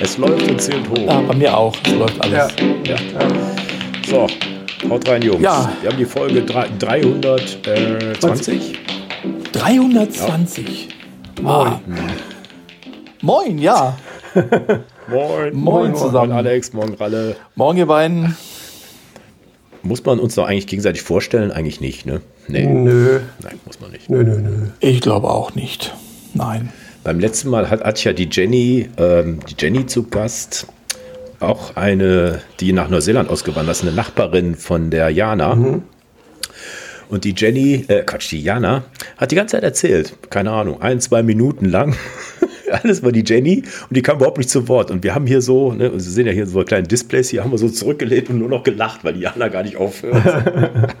Es läuft und zählt hoch. Ja, bei mir auch. Es läuft alles. Ja. So, haut rein, Jungs. Ja. Wir haben die Folge drei- 320. 320. Ah. Moin, ja. Moin. Moin zusammen. Moin Alex, morgen Ralle. Morgen, ihr beiden. Muss man uns doch eigentlich gegenseitig vorstellen? Eigentlich nicht, ne? Nee. Nö, Nein, muss man nicht. nö, nö, nö. Ich glaube auch nicht. Nein. Beim letzten Mal hat, hat ja die Jenny, ähm, die Jenny zu Gast, auch eine, die nach Neuseeland ausgewandert ist, eine Nachbarin von der Jana. Und die Jenny, äh, Quatsch, die Jana, hat die ganze Zeit erzählt, keine Ahnung, ein, zwei Minuten lang. Alles war die Jenny und die kam überhaupt nicht zu Wort. Und wir haben hier so, ne, Sie sehen ja hier so kleine Displays, hier haben wir so zurückgelehnt und nur noch gelacht, weil die Jana gar nicht aufhört.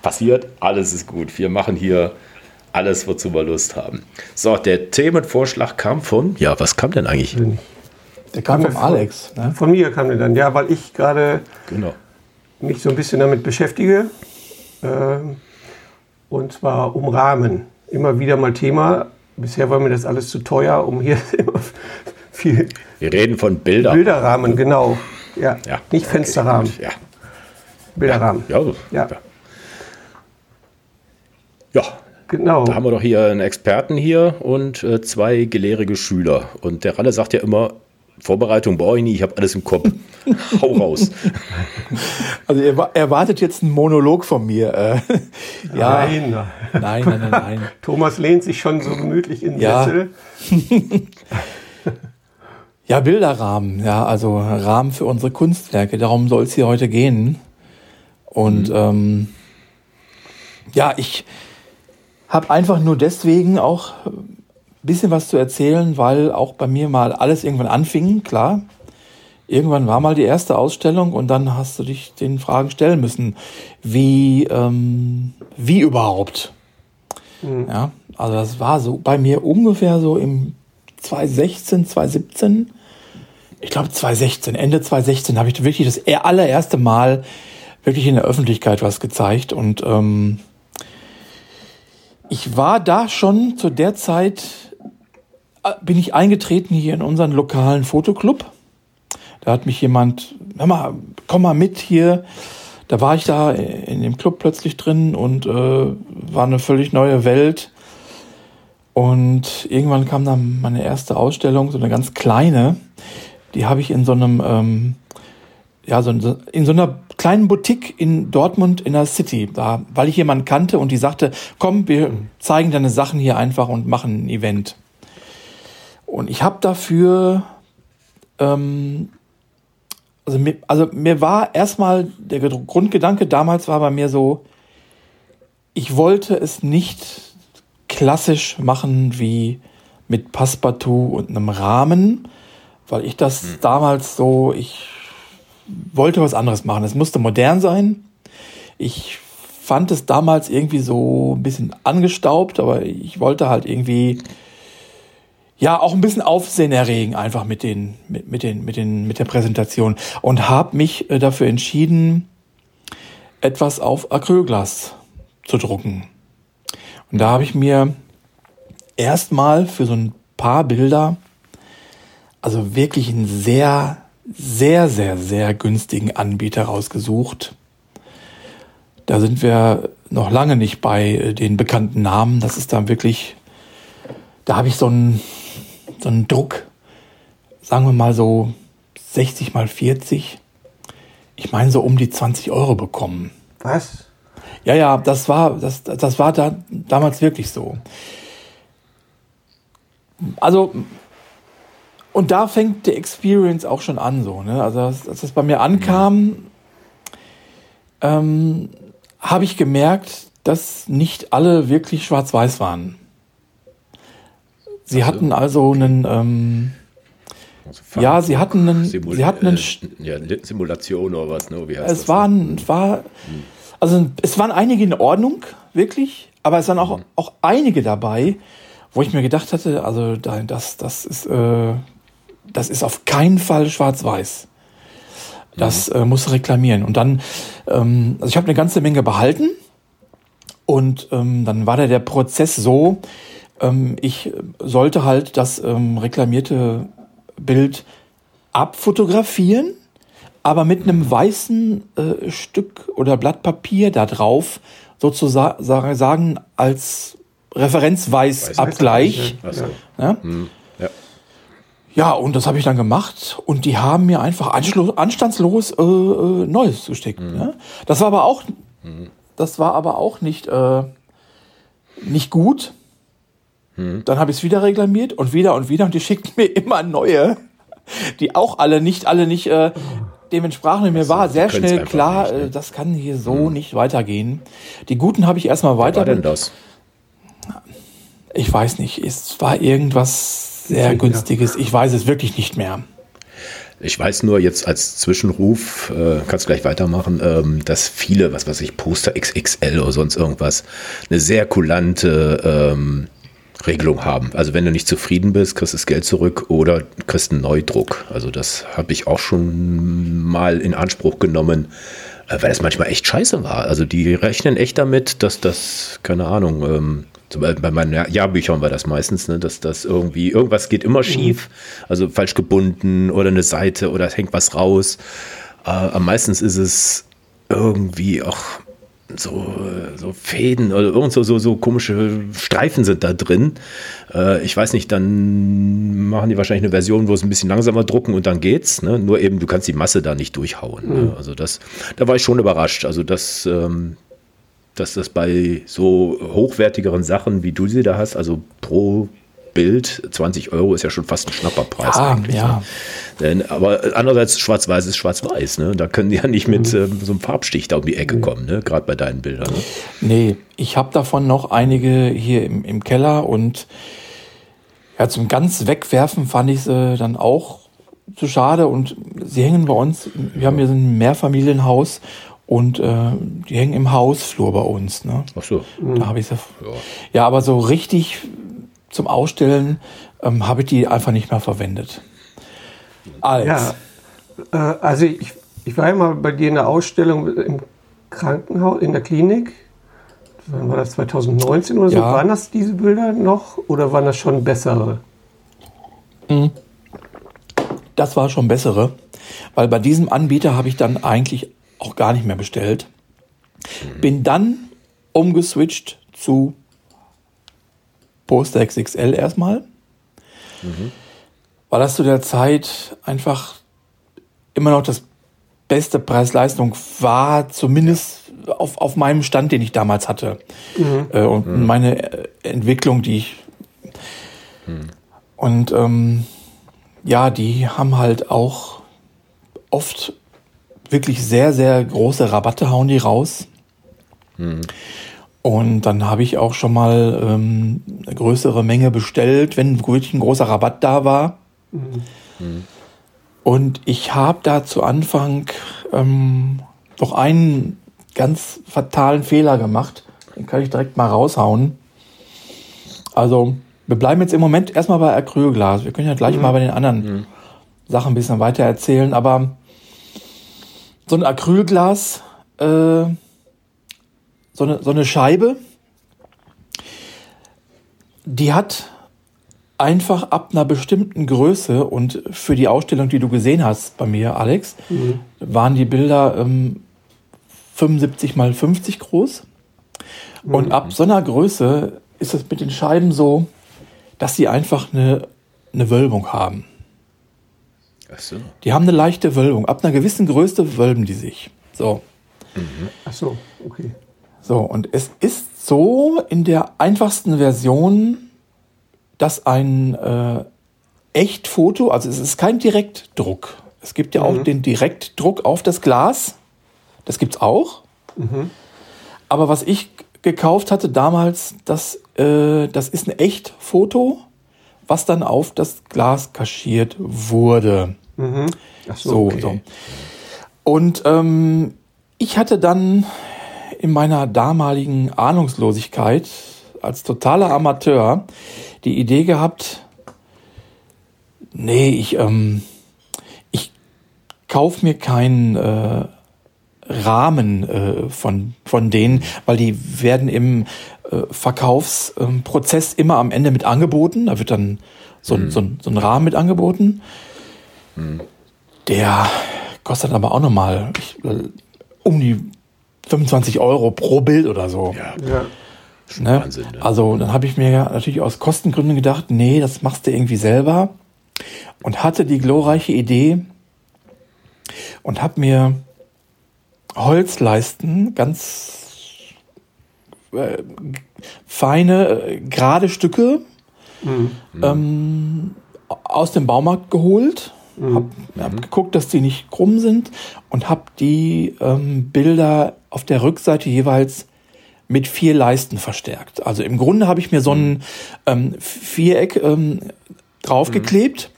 Passiert, alles ist gut. Wir machen hier alles, wozu wir Lust haben. So, der Themenvorschlag kam von, ja, was kam denn eigentlich? Der kam vor. Alex. Ne? Von mir kam der dann, ja, weil ich gerade Genau. mich so ein bisschen damit beschäftige. Ähm, und zwar um Rahmen. Immer wieder mal Thema. Bisher war mir das alles zu teuer, um hier immer viel Wir reden von Bildern. Bilderrahmen, genau. Ja, Ja. nicht Okay, Fensterrahmen, gut, Ja. Bilderrahmen. Ja. Ja. Ja. Genau. Da haben wir doch hier einen Experten hier und äh, zwei gelehrige Schüler. Und der Ralle sagt ja immer, Vorbereitung brauche ich nie, ich habe alles im Kopf. Hau raus. Also er wa- erwartet jetzt einen Monolog von mir. Äh, ja. Nein, nein. Nein, nein, nein. Thomas lehnt sich schon so gemütlich in den Ja. Sessel. Ja, Bilderrahmen, ja, also Rahmen für unsere Kunstwerke, darum soll es hier heute gehen. Und ähm, ja, ich habe einfach nur deswegen auch ein bisschen was zu erzählen, weil auch bei mir mal alles irgendwann anfing, klar. Irgendwann war mal die erste Ausstellung und dann hast du dich den Fragen stellen müssen, wie, ähm, wie überhaupt. Ja, also das war so bei mir ungefähr so im 2016, 2017. Ich glaube 2016, Ende 2016 habe ich wirklich das er- allererste Mal wirklich in der Öffentlichkeit was gezeigt und ähm, ich war da schon zu der Zeit äh, bin ich eingetreten hier in unseren lokalen Fotoclub. Da hat mich jemand, hör mal, komm mal mit hier. Da war ich da in dem Club plötzlich drin und äh, war eine völlig neue Welt. Und irgendwann kam dann meine erste Ausstellung, so eine ganz kleine. Die habe ich in so einem, ähm, ja, so in, so einer kleinen Boutique in Dortmund in der City, da, weil ich jemanden kannte und die sagte, komm, wir zeigen deine Sachen hier einfach und machen ein Event. Und ich habe dafür, ähm, also mir, also mir war erstmal der Ged- Grundgedanke damals war bei mir so, ich wollte es nicht klassisch machen wie mit Passepartout und einem Rahmen, weil ich das damals so, ich wollte was anderes machen. Es musste modern sein. Ich fand es damals irgendwie so ein bisschen angestaubt, aber ich wollte halt irgendwie ja auch ein bisschen Aufsehen erregen einfach mit den mit, mit den mit den mit der Präsentation und habe mich äh, dafür entschieden etwas auf Acrylglas zu drucken. Und da habe ich mir erstmal für so ein paar Bilder also wirklich einen sehr sehr sehr sehr günstigen Anbieter rausgesucht. Da sind wir noch lange nicht bei äh, den bekannten Namen. Das ist dann wirklich da habe ich so einen, so einen Druck, sagen wir mal so 60 mal 40, ich meine so um die 20 Euro bekommen. Was? Ja, ja, das war, das, das war da, damals wirklich so. Also, und da fängt die Experience auch schon an, so, ne? Also, als, als das bei mir ankam, ähm, habe ich gemerkt, dass nicht alle wirklich schwarz-weiß waren. Sie Also- hatten also einen, ähm, ja, sie hatten einen, Simul sie hatten einen, äh, ja, Simulation oder was, ne? Wie heißt es das? waren, war, also es waren einige in Ordnung, wirklich, aber es waren auch, auch einige dabei, wo ich mir gedacht hatte, also da- das, das ist, äh, das ist auf keinen Fall schwarz-weiß. Das äh, muss reklamieren. Und dann, ähm, also ich habe eine ganze Menge behalten und ähm, dann war da der Prozess so, ähm, ich sollte halt das ähm, reklamierte Bild abfotografieren, aber mit einem weißen äh, Stück oder Blatt Papier da drauf sozusagen als Referenzweißabgleich. Ach so. Ja? Hm. Ja. Und das habe ich dann gemacht und die haben mir einfach anstandslos äh, äh, Neues geschickt. Ne? Das war aber auch, das war aber auch nicht, äh, nicht gut. Dann habe ich es wieder reklamiert und wieder und wieder und die schickten mir immer neue, die auch alle nicht, alle nicht äh, dem entsprachen. Und Mir war sehr schnell klar, nicht, ne? äh, das kann hier so nicht weitergehen. Die guten habe ich erstmal Was weiter. war denn das? Ich weiß nicht, es war irgendwas sehr günstiges. Ich weiß es wirklich nicht mehr. Ich weiß nur jetzt als Zwischenruf, äh, kannst gleich weitermachen, ähm, dass viele, was weiß ich, Poster XXL oder sonst irgendwas, eine sehr kulante ähm, Regelung haben. Also wenn du nicht zufrieden bist, kriegst du das Geld zurück oder kriegst einen Neudruck. Also das habe ich auch schon mal in Anspruch genommen, äh, weil das manchmal echt scheiße war. Also die rechnen echt damit, dass das, keine Ahnung, ähm, bei meinen Jahr- Jahrbüchern war das meistens, ne, dass das irgendwie, irgendwas geht immer schief, also falsch gebunden oder eine Seite oder es hängt was raus. Äh, am meistens ist es irgendwie auch so, so Fäden oder irgend so, so, so komische Streifen sind da drin. Äh, ich weiß nicht, dann machen die wahrscheinlich eine Version, wo es ein bisschen langsamer drucken und dann geht's. Ne? Nur eben, du kannst die Masse da nicht durchhauen. Ne? Also das, da war ich schon überrascht. Also das, ähm, dass das bei so hochwertigeren Sachen, wie du sie da hast, also pro Bild 20 Euro ist ja schon fast ein Schnapperpreis Ja, eigentlich. ja. Ne? Denn, aber andererseits schwarz-weiß ist schwarz-weiß. Ne? Da können die ja nicht mit ähm, so einem Farbstich da um die Ecke kommen, ne? gerade bei deinen Bildern. Ne? Nee, ich habe davon noch einige hier im, im Keller und ja, zum ganz wegwerfen fand ich sie dann auch zu schade und sie hängen bei uns, wir haben hier so ein Mehrfamilienhaus und äh, die hängen im Hausflur bei uns. Ne? Ach so. Da habe ich sie. Ja. aber so richtig zum Ausstellen ähm, habe ich die einfach nicht mehr verwendet. Als. Ja, äh, also ich, ich war ja mal bei dir in der Ausstellung im Krankenhaus, in der Klinik. Wann war das 2019 oder so? Ja. Waren das diese Bilder noch oder waren das schon bessere? Das war schon bessere, weil bei diesem Anbieter habe ich dann eigentlich auch gar nicht mehr bestellt. Bin dann umgeswitcht zu Poster XXL erstmal, weil das zu der Zeit einfach immer noch das beste Preis-Leistung war, zumindest auf, auf meinem Stand, den ich damals hatte. Äh, und meine äh, Entwicklung, die ich. Und ähm, ja, die haben halt auch oft wirklich sehr, sehr große Rabatte hauen die raus. Und dann habe ich auch schon mal ähm, eine größere Menge bestellt, wenn wirklich ein großer Rabatt da war. Und ich habe da zu Anfang ähm, noch einen ganz fatalen Fehler gemacht. Den kann ich direkt mal raushauen. Also, wir bleiben jetzt im Moment erstmal bei Acrylglas. Wir können ja gleich mal bei den anderen Sachen ein bisschen weiter erzählen. Aber so ein Acrylglas, äh, so, eine, so eine Scheibe, die hat einfach ab einer bestimmten Größe und für die Ausstellung, die du gesehen hast bei mir, Alex, waren die Bilder ähm, 75 mal 50 groß. Und ab so einer Größe ist es mit den Scheiben so, dass sie einfach eine, eine Wölbung haben. Ach so. Die haben eine leichte Wölbung. Ab einer gewissen Größe wölben die sich. So. Ach so, okay. So, und es ist so in der einfachsten Version, dass ein äh, Echtfoto, also es ist kein Direktdruck. Es gibt ja auch den Direktdruck auf das Glas. Das gibt's auch. Aber was ich gekauft hatte damals, das, äh, das ist ein Echtfoto, was dann auf das Glas kaschiert wurde. Ach So, so. Und ähm, ich hatte dann in meiner damaligen Ahnungslosigkeit als totaler Amateur die Idee gehabt, nee, ich, ähm, ich kauf mir keinen äh, Rahmen äh, von, von denen, weil die werden im Verkaufsprozess immer am Ende mit angeboten. Da wird dann so, ein so, ein so ein Rahmen mit angeboten. Der kostet aber auch nochmal um die 25 Euro pro Bild oder so. Ja, Ja. Ne? Wahnsinn, ne? Also dann habe ich mir ja natürlich aus Kostengründen gedacht, nee, das machst du irgendwie selber. Und hatte die glorreiche Idee und habe mir Holzleisten, ganz äh, feine, äh, gerade Stücke ähm, aus dem Baumarkt geholt. Hab, hab geguckt, dass die nicht krumm sind und hab die ähm, Bilder auf der Rückseite jeweils mit vier Leisten verstärkt. Also im Grunde habe ich mir so ein ähm, Viereck ähm, draufgeklebt,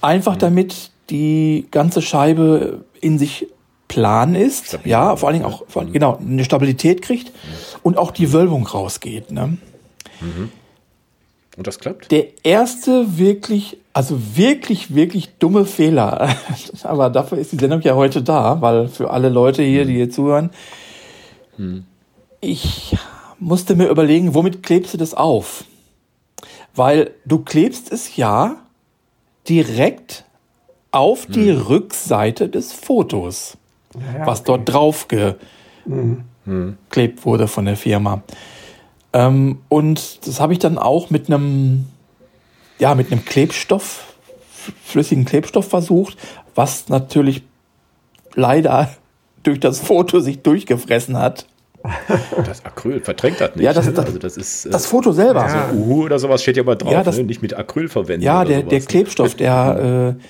einfach damit die ganze Scheibe in sich plan ist, Stabil. ja, vor allen Dingen auch vor, genau eine Stabilität kriegt und auch die Wölbung rausgeht. Ne? Und das klappt? Der erste wirklich, also wirklich, wirklich dumme Fehler. Aber dafür ist die Sendung ja heute da, weil für alle Leute hier, die hier zuhören, ich musste mir überlegen, womit klebst du das auf? Weil du klebst es ja direkt auf die Rückseite des Fotos, Ja, was dort drauf geklebt wurde von der Firma. Ähm, und das habe ich dann auch mit einem, ja, mit einem Klebstoff, flüssigen Klebstoff versucht, was natürlich leider durch das Foto sich durchgefressen hat. Das Acryl verträgt das nicht. Ja, das ne? ist das- also das ist äh, Das Foto selber. Ja. Uhu oder sowas steht ja aber drauf, Ja, das- ne? nicht mit Acryl verwenden. Ja, oder der, sowas, der? Klebstoff, der, äh,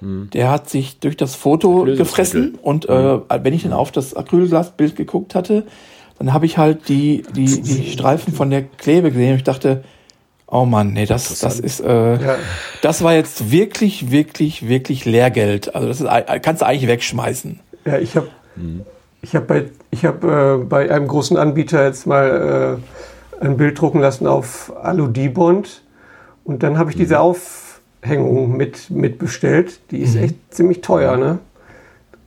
der hat sich durch das Foto gefressen und äh, wenn ich dann auf das Acrylglasbild geguckt hatte, dann habe ich halt die, die, die Streifen von der Klebe gesehen und ich dachte, oh Mann, nee, das, das ist, äh, Ja. das war jetzt wirklich, wirklich, wirklich Lehrgeld. Also das ist, kannst du eigentlich wegschmeißen. Ja, ich habe ich hab bei, ich hab, äh, bei einem großen Anbieter jetzt mal äh, ein Bild drucken lassen auf Alu-Dibond. Und dann habe ich diese Aufhängung mit, mit bestellt. Die ist echt ziemlich teuer, ne?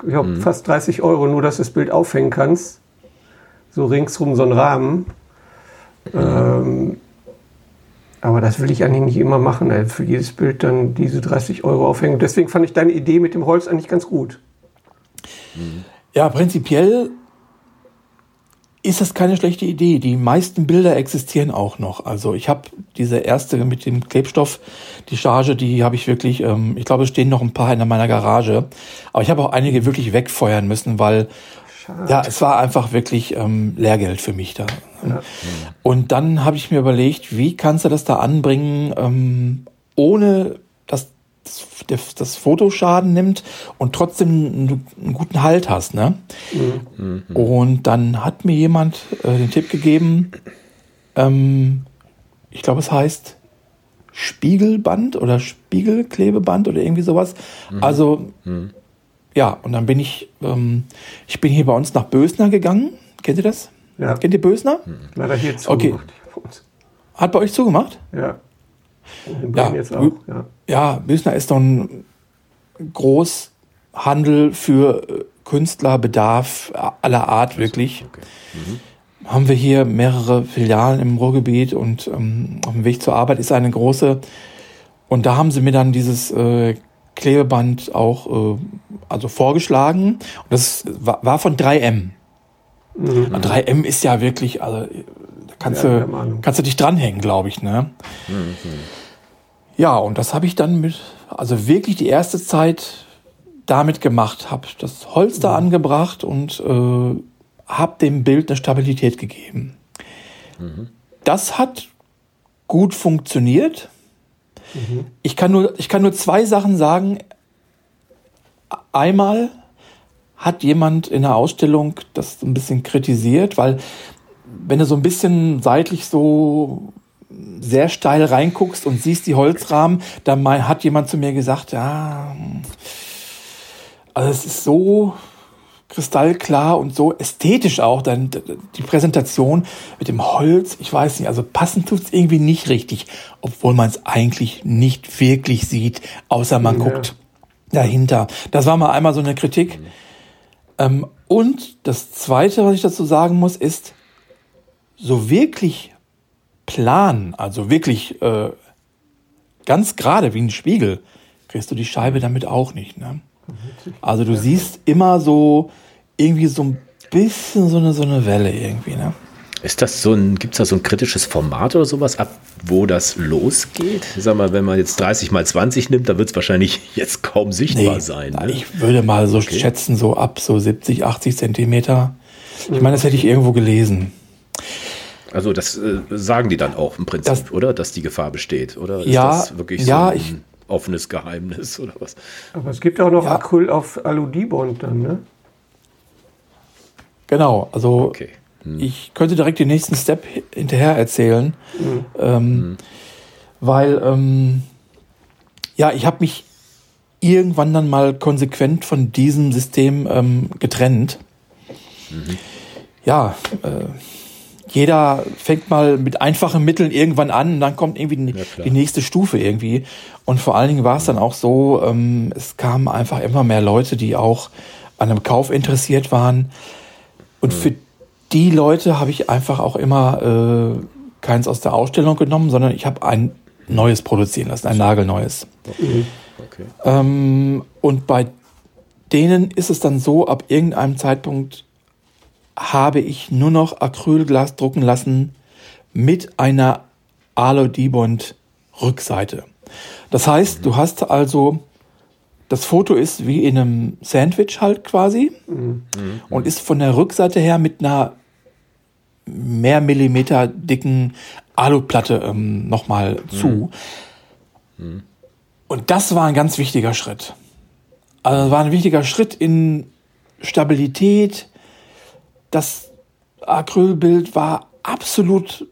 Ich glaube fast 30 Euro, nur dass du das Bild aufhängen kannst. So ringsrum so ein Rahmen. Ähm, aber das will ich eigentlich nicht immer machen, ey, für jedes Bild dann diese 30 Euro aufhängen. Deswegen fand ich deine Idee mit dem Holz eigentlich ganz gut. Ja, prinzipiell ist das keine schlechte Idee. Die meisten Bilder existieren auch noch. Also ich habe diese erste mit dem Klebstoff, die Charge, die habe ich wirklich, ähm, ich glaube, es stehen noch ein paar in meiner Garage. Aber ich habe auch einige wirklich wegfeuern müssen, weil ja, es war einfach wirklich ähm, Lehrgeld für mich da. Und dann habe ich mir überlegt, wie kannst du das da anbringen, ähm, ohne das, das, das Foto Schaden nimmt und trotzdem einen, einen guten Halt hast, ne? Und dann hat mir jemand äh, den Tipp gegeben, ähm, ich glaube, es heißt Spiegelband oder Spiegelklebeband oder irgendwie sowas. Also, ja, und dann bin ich, ähm, ich bin hier bei uns nach Bösner gegangen. Kennt ihr das? Ja. Kennt ihr Bösner? Leider hier zu. Okay. Hat bei euch zugemacht? Ja. In Ja, Bremen jetzt auch. Ja. Ja, Bösner ist so ein Großhandel für äh, Künstlerbedarf aller Art, wirklich. Okay. Haben wir hier mehrere Filialen im Ruhrgebiet und ähm, auf dem Weg zur Arbeit ist eine große. Und da haben sie mir dann dieses äh, Klebeband auch äh, also vorgeschlagen. Und das war, war von 3M. Und 3M ist ja wirklich, also da kannst, Ja, du, kannst du dich dranhängen, glaube ich. Ne? Ja, und das habe ich dann mit, also wirklich die erste Zeit damit gemacht, habe das Holz da angebracht und äh, habe dem Bild eine Stabilität gegeben. Das hat gut funktioniert. Ich, kann nur, ich kann nur zwei Sachen sagen. Einmal hat jemand in der Ausstellung das so ein bisschen kritisiert, weil wenn du so ein bisschen seitlich so sehr steil reinguckst und siehst die Holzrahmen, dann hat jemand zu mir gesagt, ja, also es ist so kristallklar und so ästhetisch auch dann die Präsentation mit dem Holz, ich weiß nicht, also passend tut's irgendwie nicht richtig, obwohl man es eigentlich nicht wirklich sieht, außer man Ja. guckt dahinter. Das war mal einmal so eine Kritik. Ähm, und das Zweite, was ich dazu sagen muss, ist, so wirklich plan, also wirklich äh, ganz gerade wie ein Spiegel, kriegst du die Scheibe damit auch nicht. Ne? Also du siehst immer so irgendwie so ein bisschen so eine, so eine Welle irgendwie. Ne? Ist das so ein, gibt es da so ein kritisches Format oder sowas, ab wo das losgeht? Sag mal, wenn man jetzt 30 mal 20 nimmt, dann wird es wahrscheinlich jetzt kaum sichtbar nee, sein. Ne? Ich würde mal so okay. schätzen, so ab so 70, 80 Zentimeter. Ich meine, das hätte ich irgendwo gelesen. Also das äh, sagen die dann auch im Prinzip, das, oder? Dass die Gefahr besteht, oder? Ist ja, das wirklich ja, so ein ich, offenes Geheimnis oder was? Aber es gibt auch noch ja. Acryl auf Aludibond dann, ne? Genau, also okay. hm. ich könnte direkt den nächsten Step hinterher erzählen, mhm. Ähm, mhm. weil ähm, ja, ich habe mich irgendwann dann mal konsequent von diesem System ähm, getrennt. Mhm. Ja, äh, jeder fängt mal mit einfachen Mitteln irgendwann an und dann kommt irgendwie ja, die nächste Stufe irgendwie. Und vor allen Dingen war es dann auch so, ähm, es kamen einfach immer mehr Leute, die auch an einem Kauf interessiert waren. Und mhm. für die Leute habe ich einfach auch immer äh, keins aus der Ausstellung genommen, sondern ich habe ein neues produzieren lassen, ein nagelneues. Okay. Okay. Ähm, und bei denen ist es dann so, ab irgendeinem Zeitpunkt habe ich nur noch Acrylglas drucken lassen mit einer Alu-Dibond Rückseite. Das heißt, du hast also, das Foto ist wie in einem Sandwich halt quasi mhm. und ist von der Rückseite her mit einer mehr Millimeter dicken Aluplatte ähm, nochmal mhm. zu. Mhm. Und das war ein ganz wichtiger Schritt. Also war ein wichtiger Schritt in Stabilität, das Acrylbild war absolut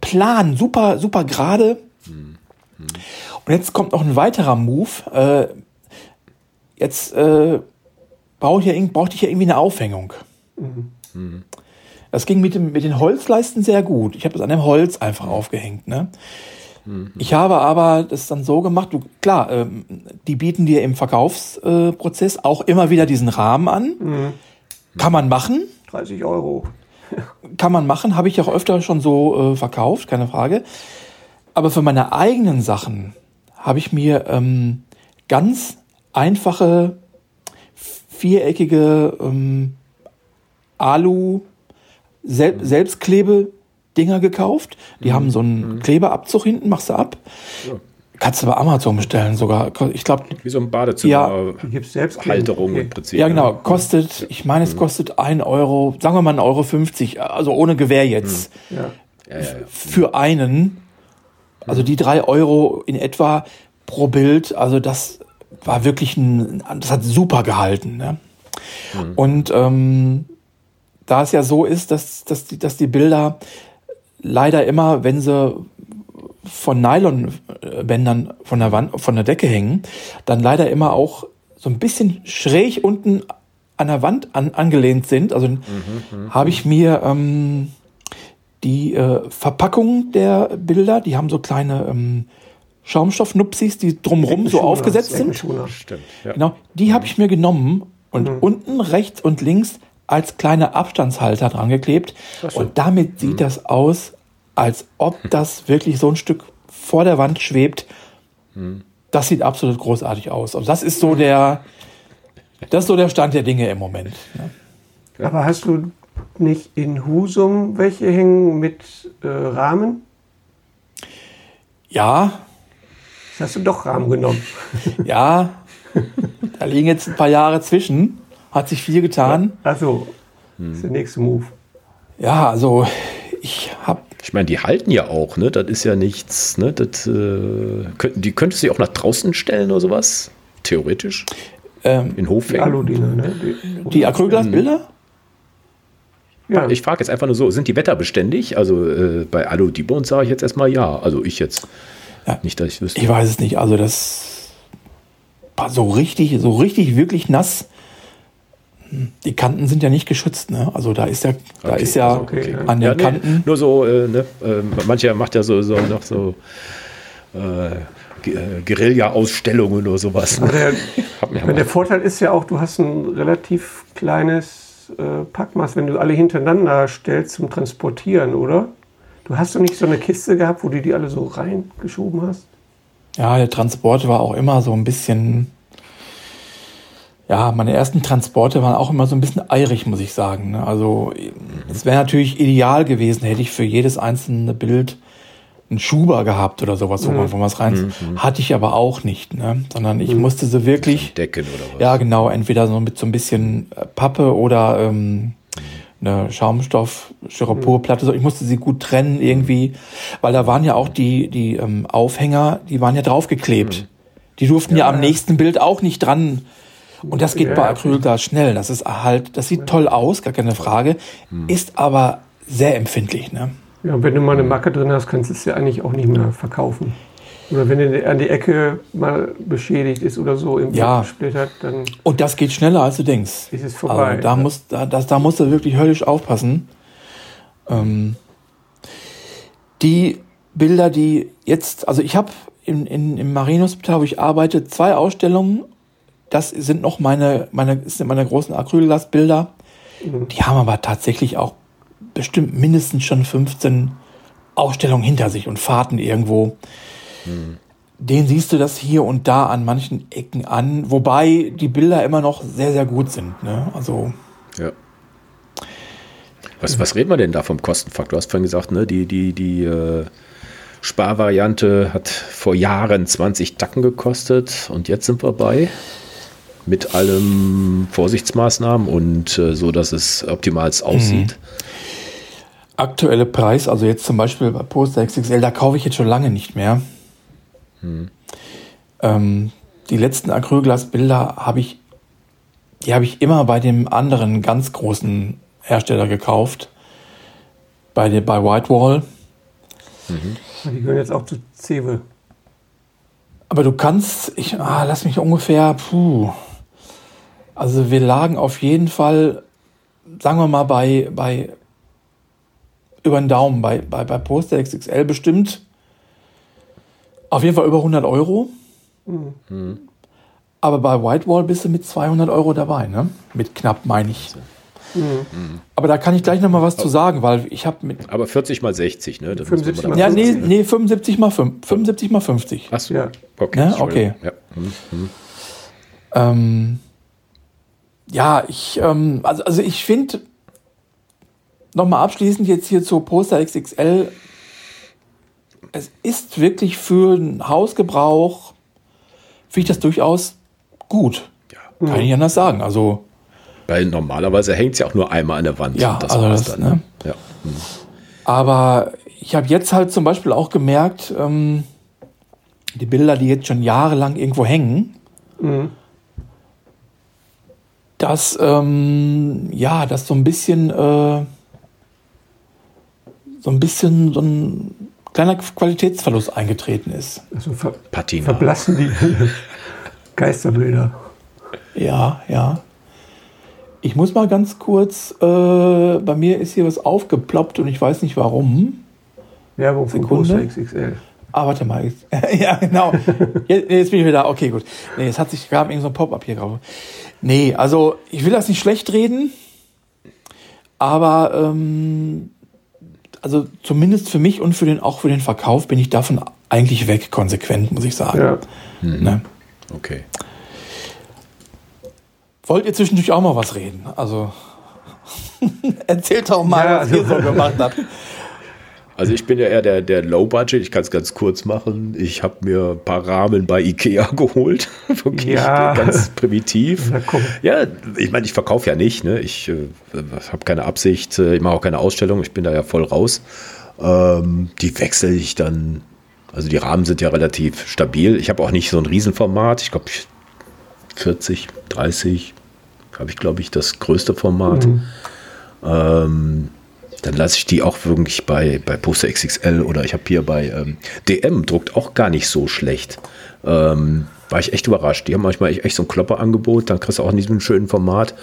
plan, super, super gerade. Mhm. Und jetzt kommt noch ein weiterer Move. Äh, jetzt äh, brauche ich, brauchte ich ja irgendwie eine Aufhängung. Mhm. Das ging mit, dem, mit den Holzleisten sehr gut. Ich habe das an dem Holz einfach aufgehängt. Ne? Mhm. Ich habe aber das dann so gemacht, du, klar, ähm, die bieten dir im Verkaufsprozess auch immer wieder diesen Rahmen an. Kann man machen. 30 Euro. Kann man machen, habe ich auch öfter schon so äh, verkauft, keine Frage. Aber für meine eigenen Sachen habe ich mir ähm, ganz einfache viereckige ähm, Alu Sel mhm. Selbstklebe-Dinger gekauft. Die mhm. haben so einen mhm. Klebeabzug hinten, machst du ab. Ja. Kannst du bei Amazon bestellen sogar. Ich glaube. Wie so ein Badezimmer. Ja, Halterung im Prinzip. Ja, genau. Kostet, ich meine, es kostet ein Euro, sagen wir mal ein Euro 50, also ohne Gewehr jetzt. Mhm. Ja. Ja, ja, Für einen. Also die drei Euro in etwa pro Bild. Also das war wirklich ein, das hat super gehalten. Ne? Mhm. Und ähm, da es ja so ist, dass, dass, die, dass die Bilder leider immer, wenn sie von Nylonbändern von der Wand, von der Decke hängen, dann leider immer auch so ein bisschen schräg unten an der Wand an, angelehnt sind. Also mhm, mhm, habe ich mir ähm, die äh, Verpackung der Bilder, die haben so kleine ähm, Schaumstoffnupsis, die drumrum so aufgesetzt sind. Stimmt, ja. Genau, die habe ich mir genommen und mhm. unten rechts und links als kleine Abstandshalter dran geklebt. Und damit sieht mhm. das aus, als ob das wirklich so ein Stück vor der Wand schwebt. Das sieht absolut großartig aus. Und das ist so der, das ist so der Stand der Dinge im Moment. Ne? Aber hast du nicht in Husum welche hängen mit äh, Rahmen? Ja. Das hast du doch Rahmen genommen. ja. Da liegen jetzt ein paar Jahre zwischen. Hat sich viel getan. Ja, also, das ist der nächste Move. Ja, also ich habe ich meine, die halten ja auch, ne? Das ist ja nichts, ne? Das, äh, könnten, die könntest du auch nach draußen stellen oder sowas? Theoretisch? Ähm, In Hof Die Aludine, ne? Die, die Acrylglasbilder? Ja. Ich frage jetzt einfach nur so, sind die wetterbeständig? Also äh, bei Alu Dibond sage ich jetzt erstmal ja. Also ich jetzt. Ja. Nicht, dass ich wüsste. Ich weiß es nicht. Also das so richtig, so richtig wirklich nass die Kanten sind ja nicht geschützt, ne? Also da ist ja, da ist ja also okay. an den ja, nee, Kanten. Nur so, äh, ne? Äh, mancher macht ja so, so noch so äh, äh Guerilla-Ausstellungen oder sowas. Der, der Vorteil ist ja auch, du hast ein relativ kleines äh, Packmaß, wenn du alle hintereinander stellst zum Transportieren, oder? Du hast doch nicht so eine Kiste gehabt, wo du die alle so reingeschoben hast? Ja, der Transport war auch immer so ein bisschen. Ja, meine ersten Transporte waren auch immer so ein bisschen eirig, muss ich sagen. ne? Also es wäre natürlich ideal gewesen, hätte ich für jedes einzelne Bild einen Schuber gehabt oder sowas, wo man wo man was rein. Hatte ich aber auch nicht, ne? Sondern ich musste sie wirklich. Decken oder was? Ja, genau, entweder so mit so ein bisschen äh, Pappe oder ähm, eine Schaumstoff, Styroporplatte. So, ich musste sie gut trennen irgendwie, weil da waren ja auch die, die ähm, Aufhänger, die waren ja draufgeklebt. Die durften ja, am nächsten Bild auch nicht dran. Und das geht Ja, bei ja. Acrylglas schnell. Das ist halt, das sieht toll aus, gar keine Frage, ist aber sehr empfindlich, ne? Ja, und wenn du mal eine Macke drin hast, kannst du es ja eigentlich auch nicht mehr verkaufen. Oder wenn er an die Ecke mal beschädigt ist oder so, im Ja. splittert, dann Und das geht schneller, als du denkst. ist es vorbei. Also da, muss, da, das, da musst du wirklich höllisch aufpassen. Ähm, die Bilder, die jetzt, also ich habe in, in, im Marienhospital, wo ich arbeite, zwei Ausstellungen. Das sind noch meine, meine, sind meine großen Acrylglasbilder. Die haben aber tatsächlich auch bestimmt mindestens schon 15 Ausstellungen hinter sich und Fahrten irgendwo. Den siehst du das hier und da an manchen Ecken an, wobei die Bilder immer noch sehr, sehr gut sind. Ne? Also Ja. Was, was reden wir denn da vom Kostenfaktor? Du hast vorhin gesagt, ne, die, die, die äh, Sparvariante hat vor Jahren 20 Tacken gekostet und jetzt sind wir bei mit allen Vorsichtsmaßnahmen und äh, so, dass es optimal aussieht. aktuelle Preis, also jetzt zum Beispiel bei Poster XXL, da kaufe ich jetzt schon lange nicht mehr. Ähm, die letzten Acrylglasbilder habe ich, die habe ich immer bei dem anderen ganz großen Hersteller gekauft. Bei, der, bei Whitewall. Die gehören jetzt auch zu Cewe. Aber du kannst, ich, ah, lass mich ungefähr, puh. Also wir lagen auf jeden Fall, sagen wir mal, bei, bei über den Daumen, bei, bei, bei Poster XXL bestimmt. Auf jeden Fall über 100 Euro. Aber bei Whitewall bist du mit 200 Euro dabei, ne? Mit knapp, meine ich. Aber da kann ich gleich noch mal was zu sagen, weil ich habe mit, Aber 40 mal 60, ne? Das muss man 75 da- mal ja, nee, 50. nee, 75 mal 5, 75 mal 50. Ach so. Ja. Okay. Ne? Okay. Ja. Hm. Ähm, ja, ich, ähm, also, also ich finde, nochmal abschließend jetzt hier zu Poster XXL, es ist wirklich für einen Hausgebrauch, finde ich das durchaus gut. Ja. Kann ich nicht anders sagen. Also, Weil normalerweise hängt es ja auch nur einmal an der Wand. Ja, und also das, ne? Ja. aber ich habe jetzt halt zum Beispiel auch gemerkt, ähm, die Bilder, die jetzt schon jahrelang irgendwo hängen, dass ähm, ja, dass so ein bisschen äh, so ein bisschen so ein kleiner Qualitätsverlust eingetreten ist. Also ver Patina. verblassen die Geisterbilder. Ja, ja. Ich muss mal ganz kurz, äh, bei mir ist hier was aufgeploppt und ich weiß nicht warum. Werbung von Sekunde. XXL. Ah, warte mal. Jetzt, ja, genau. Jetzt, jetzt bin ich wieder da. Okay, gut. Nee, es hat sich gab irgend so ein Pop-up hier drauf. Nee, also ich will das nicht schlecht reden, aber ähm, also zumindest für mich und für den auch für den Verkauf bin ich davon eigentlich weg, konsequent, muss ich sagen. Ja. Ne? Okay. Wollt ihr zwischendurch auch mal was reden? Also erzählt doch mal, Ja, was ihr so also- gemacht habt. Also ich bin ja eher der, der Low-Budget, ich kann es ganz kurz machen. Ich habe mir ein paar Rahmen bei Ikea geholt. Wirklich Ja. ganz primitiv. Ja, ich meine, ich verkaufe ja nicht. Ne? Ich äh, habe keine Absicht, äh, ich mache auch keine Ausstellung, ich bin da ja voll raus. Ähm, die wechsle ich dann. Also die Rahmen sind ja relativ stabil. Ich habe auch nicht so ein Riesenformat. Ich glaube 40, 30 habe ich, glaube ich, das größte Format. Ähm, dann lasse ich die auch wirklich bei, bei Poster XXL oder ich habe hier bei ähm, DM druckt auch gar nicht so schlecht. Ähm, war ich echt überrascht. Die haben manchmal echt, so ein Klopperangebot, dann kriegst du auch in diesem schönen Format.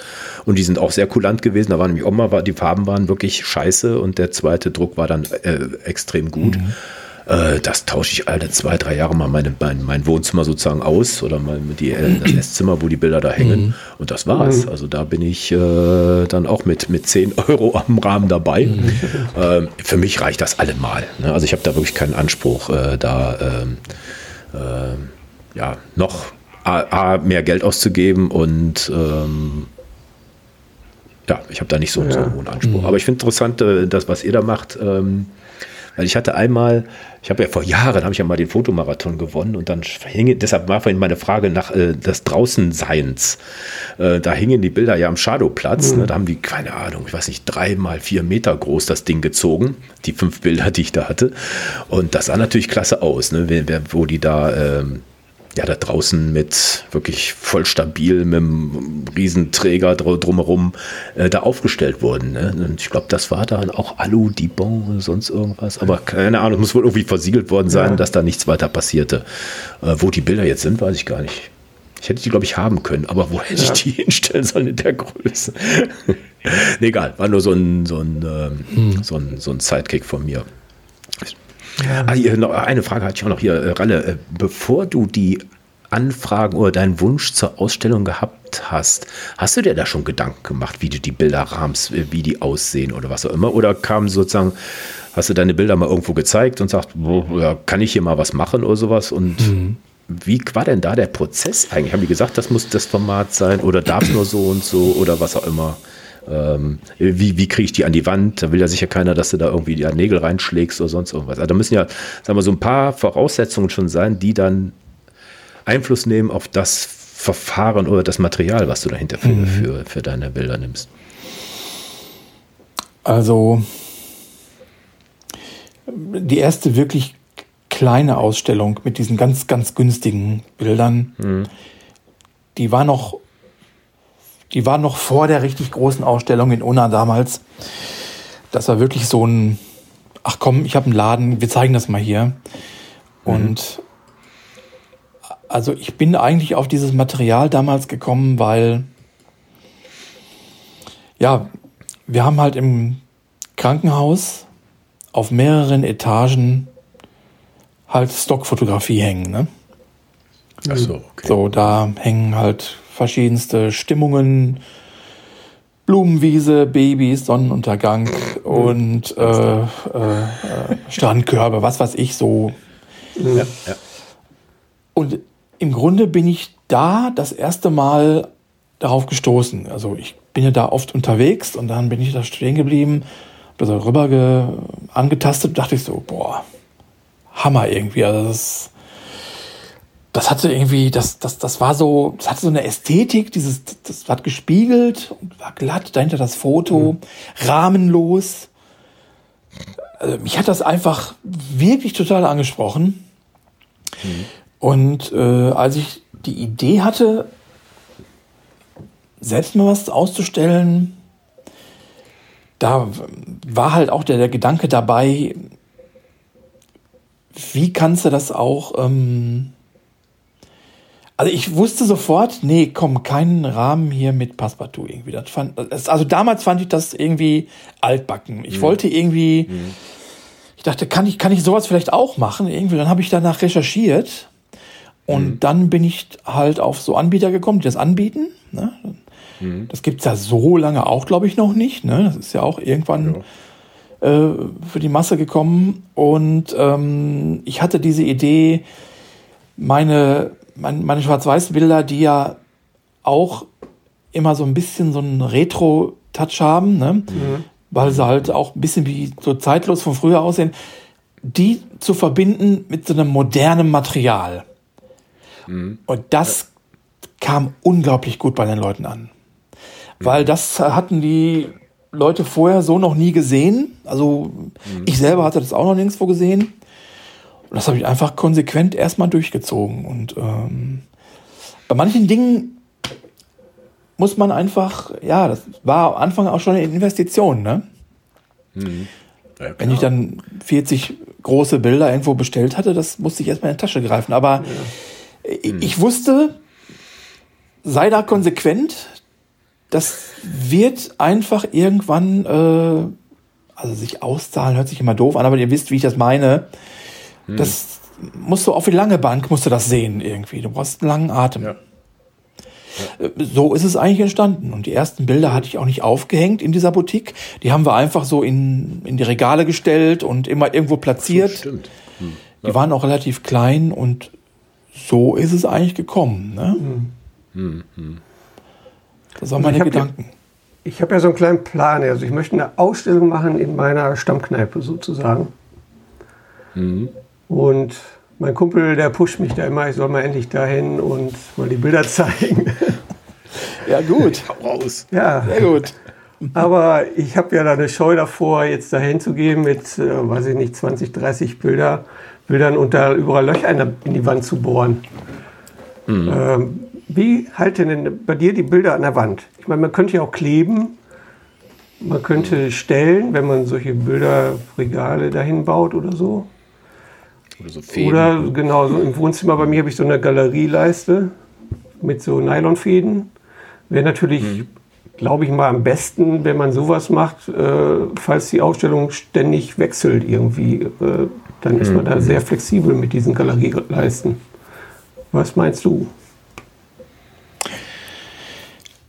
Und die sind auch sehr kulant gewesen. Da waren nämlich auch mal, die Farben waren wirklich scheiße und der zweite Druck war dann äh, extrem gut. Äh, das tausche ich alle zwei, drei Jahre mal meine, mein, mein Wohnzimmer sozusagen aus oder mal mit die, äh, das Esszimmer, wo die Bilder da hängen. Und das war's. Also da bin ich äh, dann auch mit, mit 10 Euro am Rahmen dabei. Ähm, für mich reicht das allemal. Ne? Also ich habe da wirklich keinen Anspruch, äh, da ähm, äh, ja, noch A, A, mehr Geld auszugeben und ähm, ja, ich habe da nicht so, ja. so, einen hohen Anspruch. Mhm. Aber ich finde interessant, äh, das, was ihr da macht. Ähm, weil ich hatte einmal, ich habe ja vor Jahren, habe ich ja mal den Fotomarathon gewonnen und dann hing, deshalb war vorhin meine Frage nach äh, des Draußenseins. Äh, da hingen die Bilder ja am Shadowplatz. Mhm. Ne, da haben die, keine Ahnung, ich weiß nicht, drei mal vier Meter groß das Ding gezogen. Die fünf Bilder, die ich da hatte. Und das sah natürlich klasse aus, ne, wo die da ähm, ja, da draußen mit wirklich voll stabil, mit einem Riesenträger drumherum äh, da aufgestellt wurden. Ne? Und ich glaube, das war dann auch Alu, Dibon oder sonst irgendwas. Aber keine Ahnung, muss wohl irgendwie versiegelt worden sein, ja. dass da nichts weiter passierte. Äh, wo die Bilder jetzt sind, weiß ich gar nicht. Ich hätte die, glaube ich, haben können, aber wo hätte ja. ich die hinstellen sollen in der Größe? nee, egal, war nur so ein, so ein, ähm, hm. so ein, so ein Sidekick von mir. Ja. Ah, hier, noch eine Frage hatte ich auch noch hier, äh, Ralle. Äh, bevor du die Anfragen oder deinen Wunsch zur Ausstellung gehabt hast, hast du dir da schon Gedanken gemacht, wie du die Bilder rahmst, äh, wie die aussehen oder was auch immer? Oder kam sozusagen, hast du deine Bilder mal irgendwo gezeigt und sagst, ja, kann ich hier mal was machen oder sowas? Und mhm. wie war denn da der Prozess eigentlich? Haben die gesagt, das muss das Format sein oder darf nur so und so oder was auch immer? Ähm, wie wie kriege ich die an die Wand? Da will ja sicher keiner, dass du da irgendwie die Nägel reinschlägst oder sonst irgendwas. Also da müssen ja, sagen wir, so ein paar Voraussetzungen schon sein, die dann Einfluss nehmen auf das Verfahren oder das Material, was du dahinter für, mhm. für, für deine Bilder nimmst. Also die erste wirklich kleine Ausstellung mit diesen ganz, ganz günstigen Bildern, mhm. die war noch die war noch vor der richtig großen Ausstellung in Unna damals. Das war wirklich so ein, ach komm, ich habe einen Laden, wir zeigen das mal hier. Und mhm. also ich bin eigentlich auf dieses Material damals gekommen, weil ja, wir haben halt im Krankenhaus auf mehreren Etagen halt Stockfotografie hängen, ne? Ach so, okay. So, da hängen halt verschiedenste Stimmungen, Blumenwiese, Babys, Sonnenuntergang und äh, äh, Strandkörbe, was weiß ich so. Ja, ja. Und im Grunde bin ich da das erste Mal darauf gestoßen. Also ich bin ja da oft unterwegs und dann bin ich da stehen geblieben, da so rüber angetastet, dachte ich so, boah, Hammer irgendwie. Also das das hatte irgendwie, das, das, das war so, das hatte so eine Ästhetik, dieses, das hat gespiegelt und war glatt, dahinter das Foto, mhm. rahmenlos. Also mich hat das einfach wirklich total angesprochen. Mhm. Und äh, als ich die Idee hatte, selbst mal was auszustellen, da war halt auch der, der Gedanke dabei, wie kannst du das auch ähm, also ich wusste sofort, nee, komm, keinen Rahmen hier mit Passepartout irgendwie. Das fand, das, also damals fand ich das irgendwie altbacken. Ich mhm. wollte irgendwie, mhm. ich dachte, kann ich, kann ich sowas vielleicht auch machen? Irgendwie, dann habe ich danach recherchiert und mhm. dann bin ich halt auf so Anbieter gekommen, die das anbieten. Ne? Mhm. Das gibt's ja so lange auch, glaube ich, noch nicht. Ne? Das ist ja auch irgendwann ja. Äh, für die Masse gekommen. Und ähm, ich hatte diese Idee, meine meine Schwarz-Weiß-Bilder, die ja auch immer so ein bisschen so einen Retro-Touch haben, ne? Mhm. weil sie halt auch ein bisschen wie so zeitlos von früher aussehen, die zu verbinden mit so einem modernen Material. Mhm. Und das ja. kam unglaublich gut bei den Leuten an. Weil das hatten die Leute vorher so noch nie gesehen. Also mhm. ich selber hatte das auch noch nirgendwo gesehen. Und das habe ich einfach konsequent erstmal durchgezogen. Und ähm, bei manchen Dingen muss man einfach, ja, das war am Anfang auch schon eine Investition, ne? Mhm. Ja, Wenn ich dann 40 große Bilder irgendwo bestellt hatte, das musste ich erstmal in die Tasche greifen. Aber ja. mhm. ich wusste, sei da konsequent, das wird einfach irgendwann, äh, also sich auszahlen, hört sich immer doof an, aber ihr wisst, wie ich das meine. Hm. Das musst du auf die lange Bank musst du das sehen irgendwie. Du brauchst einen langen Atem. Ja. Ja. So ist es eigentlich entstanden. Und die ersten Bilder hatte ich auch nicht aufgehängt in dieser Boutique. Die haben wir einfach so in, in die Regale gestellt und immer irgendwo platziert. So, stimmt. Hm. Ja. Die waren auch relativ klein und so ist es eigentlich gekommen. Ne? Mhm. Das waren meine Gedanken. Ja, ich habe ja so einen kleinen Plan. Also ich möchte eine Ausstellung machen in meiner Stammkneipe sozusagen. Und mein Kumpel, der pusht mich da immer, ich soll mal endlich dahin und mal die Bilder zeigen. Ja, gut. Raus. Ja. Sehr gut. Aber ich habe ja da eine Scheu davor, jetzt dahin zu gehen mit, äh, weiß ich nicht, 20, 30 Bilder, Bildern und da überall Löcher in die Wand zu bohren. Mhm. Ähm, wie halten denn bei dir die Bilder an der Wand? Ich meine, man könnte ja auch kleben, man könnte stellen, wenn man solche Bilderregale dahin baut oder so. Oder so Fäden. Oder genau, so im Wohnzimmer bei mir habe ich so eine Galerieleiste mit so Nylonfäden. Wäre natürlich, mhm. glaube ich mal, am besten, wenn man sowas macht, äh, falls die Ausstellung ständig wechselt irgendwie. Äh, dann ist man da mhm. sehr flexibel mit diesen Galerieleisten. Was meinst du?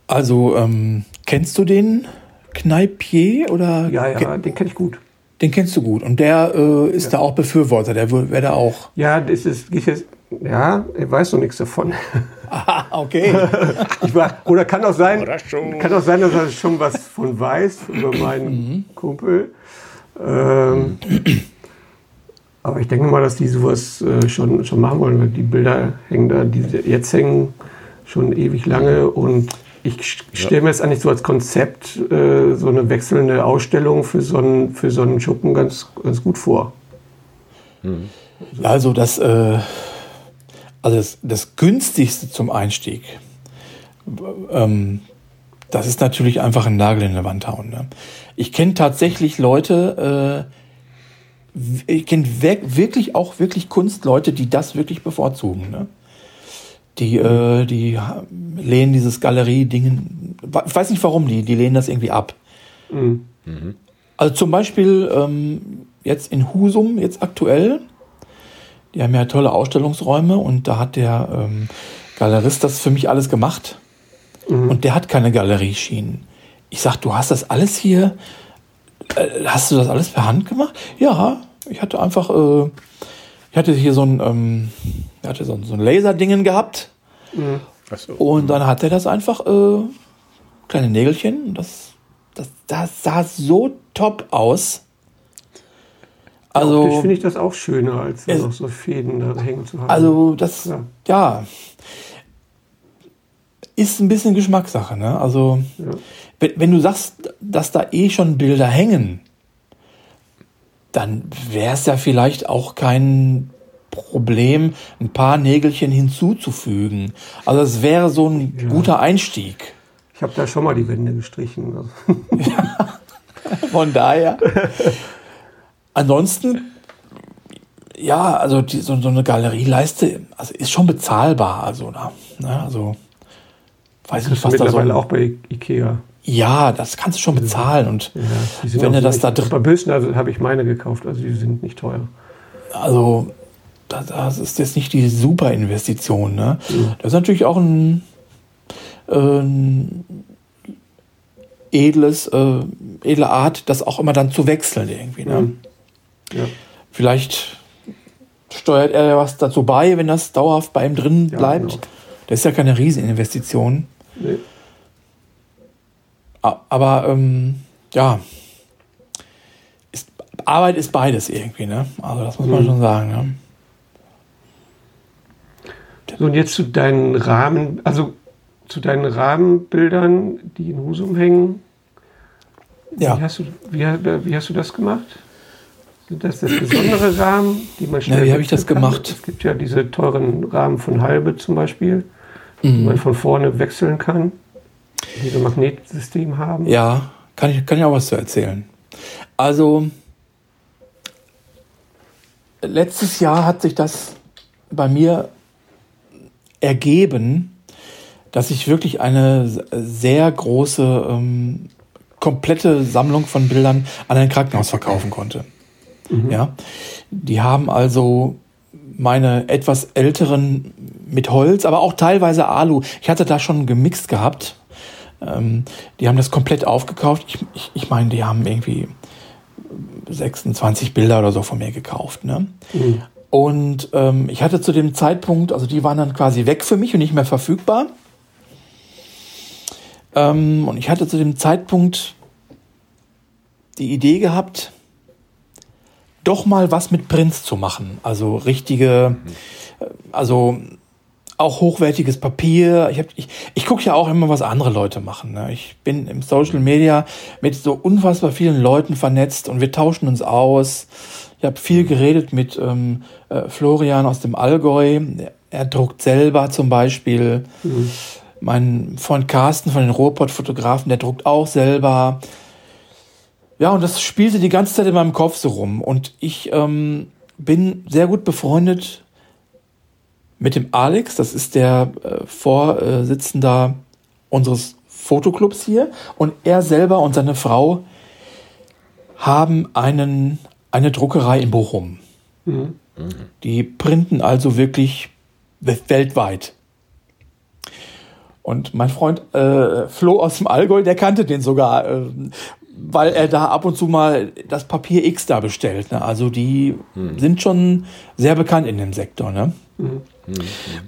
Also, ähm, kennst du den Kneipier oder? Ja, ja, den kenne ich gut. Den kennst du gut. Und der äh, ist ja. da auch Befürworter, der wäre da auch. Ja, das ist, ich jetzt, ja, er weiß noch nichts davon. Ah, okay. war, oder kann auch sein, kann auch sein, dass er schon was von weiß über meinen mhm. Kumpel. Ähm, aber ich denke mal, dass die sowas äh, schon, schon machen wollen, die Bilder hängen da, die jetzt hängen schon ewig lange und ich stelle mir jetzt eigentlich so als Konzept äh, so eine wechselnde Ausstellung für so einen, für so einen Schuppen ganz, ganz gut vor. Mhm. Also das, äh, also das, das günstigste zum Einstieg, ähm, das ist natürlich einfach ein Nagel in der Wand hauen. Ne? Ich kenne tatsächlich Leute, äh, ich kenne wirklich auch wirklich Kunstleute, die das wirklich bevorzugen. Ne? Die, äh, die lehnen dieses Galerie-Ding, ich weiß nicht warum, die, die lehnen das irgendwie ab. Mhm. Also zum Beispiel ähm, jetzt in Husum, jetzt aktuell, die haben ja tolle Ausstellungsräume und da hat der ähm, Galerist das für mich alles gemacht. Mhm. Und der hat keine Galerieschienen. Ich sag, du hast das alles hier, äh, hast du das alles per Hand gemacht? Ja, ich hatte einfach, äh, ich hatte hier so ein, ähm, ich hatte so, so ein Laserdingen gehabt Mhm. So. Und dann hat er das einfach, äh, kleine Nägelchen, das, das, das sah so top aus. Also finde ich das auch schöner, als es, noch so Fäden da hängen zu haben. Also das, ja, ja ist ein bisschen Geschmackssache. Ne? Also ja. wenn, wenn, du sagst, dass da eh schon Bilder hängen, dann wäre es ja vielleicht auch kein Problem, ein paar Nägelchen hinzuzufügen. Also es wäre so ein ja. guter Einstieg. Ich habe da schon mal die Wände gestrichen. Also. Ja, von daher. Ansonsten, ja, also die, so, so, eine Galerieleiste also ist schon bezahlbar. Also, ne, also weiß nicht, was mittlerweile da so, auch bei Ikea. Ja, das kannst du schon bezahlen. Und ja, wenn du das da drin. Bei also, habe ich meine gekauft, also die sind nicht teuer. Also das ist jetzt nicht die super Investition. Ne? Mhm. Das ist natürlich auch ein, ein edles, äh, edle Art, das auch immer dann zu wechseln irgendwie. Ne? Mhm. Ja. Vielleicht steuert er ja was dazu bei, wenn das dauerhaft bei ihm drin bleibt. Ja, genau. Das ist ja keine Rieseninvestition. Nee. Aber ähm, ja, ist, Arbeit ist beides irgendwie, ne? Also das muss man mhm. schon sagen. Ne? So, und jetzt zu deinen Rahmen, also zu deinen Rahmenbildern, die in Husum hängen. Ja. Wie hast du, wie, wie hast du das gemacht? Sind das das besondere Rahmen, die man schnell. Ja, wie habe ich das kann? gemacht? Es gibt ja diese teuren Rahmen von Halbe zum Beispiel, mhm. die man von vorne wechseln kann, die so ein Magnetsystem haben. Ja, kann ich, kann ich auch was zu erzählen. Also, letztes Jahr hat sich das bei mir ergeben, dass ich wirklich eine sehr große, ähm, komplette Sammlung von Bildern an ein Krankenhaus verkaufen konnte. Mhm. Ja, die haben also meine etwas älteren mit Holz, aber auch teilweise Alu. Ich hatte da schon gemixt gehabt. Ähm, die haben das komplett aufgekauft. Ich, ich, ich meine, die haben irgendwie 26 Bilder oder so von mir gekauft. Ne? Mhm. Und ähm, ich hatte zu dem Zeitpunkt, also die waren dann quasi weg für mich und nicht mehr verfügbar. Ähm, und ich hatte zu dem Zeitpunkt die Idee gehabt, doch mal was mit Prints zu machen. Also richtige, mhm. also auch hochwertiges Papier. Ich, ich, ich gucke ja auch immer, was andere Leute machen. Ne? Ich bin im Social Media mit so unfassbar vielen Leuten vernetzt und wir tauschen uns aus. Ich habe viel geredet mit ähm, äh, Florian aus dem Allgäu. Er druckt selber zum Beispiel. Mhm. Mein Freund Carsten von den Ruhrpott-Fotografen, der druckt auch selber. Ja, und das spielte die ganze Zeit in meinem Kopf so rum. Und ich ähm, bin sehr gut befreundet mit dem Alex, das ist der äh, Vorsitzender unseres Fotoclubs hier. Und er selber und seine Frau haben einen, eine Druckerei in Bochum. Mhm. Die printen also wirklich weltweit. Und mein Freund äh, Flo aus dem Allgäu, der kannte den sogar, äh, weil er da ab und zu mal das Papier X da bestellt. Ne? Also die hm. sind schon sehr bekannt in dem Sektor. Ne? Hm.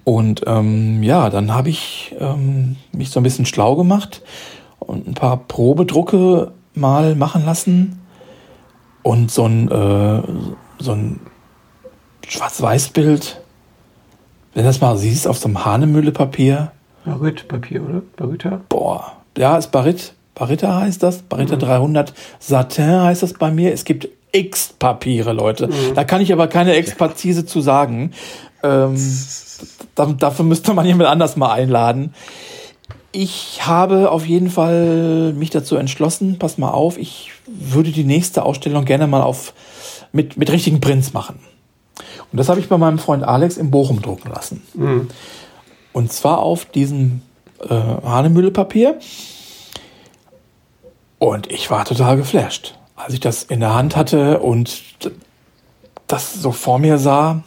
Und ähm, ja, dann habe ich ähm, mich so ein bisschen schlau gemacht und ein paar Probedrucke mal machen lassen und so ein, äh, so ein Schwarz-Weiß-Bild, wenn du das mal siehst, auf so einem Hahnemühle-Papier. Barit-Papier, oder? Barita? Boah, ja, ist Barit. Barita heißt das. Barita mhm. 300 Satin heißt das bei mir. Es gibt X Papiere, Leute. Mhm. Da kann ich aber keine Expertise zu sagen. Ähm, dafür müsste man jemand anders mal einladen. Ich habe auf jeden Fall mich dazu entschlossen, pass mal auf, ich würde die nächste Ausstellung gerne mal auf, mit, mit richtigen Prints machen. Und das habe ich bei meinem Freund Alex in Bochum drucken lassen. Mhm. Und zwar auf diesem äh, Hahnemühle-Papier. Und ich war total geflasht, als ich das in der Hand hatte und das so vor mir sah.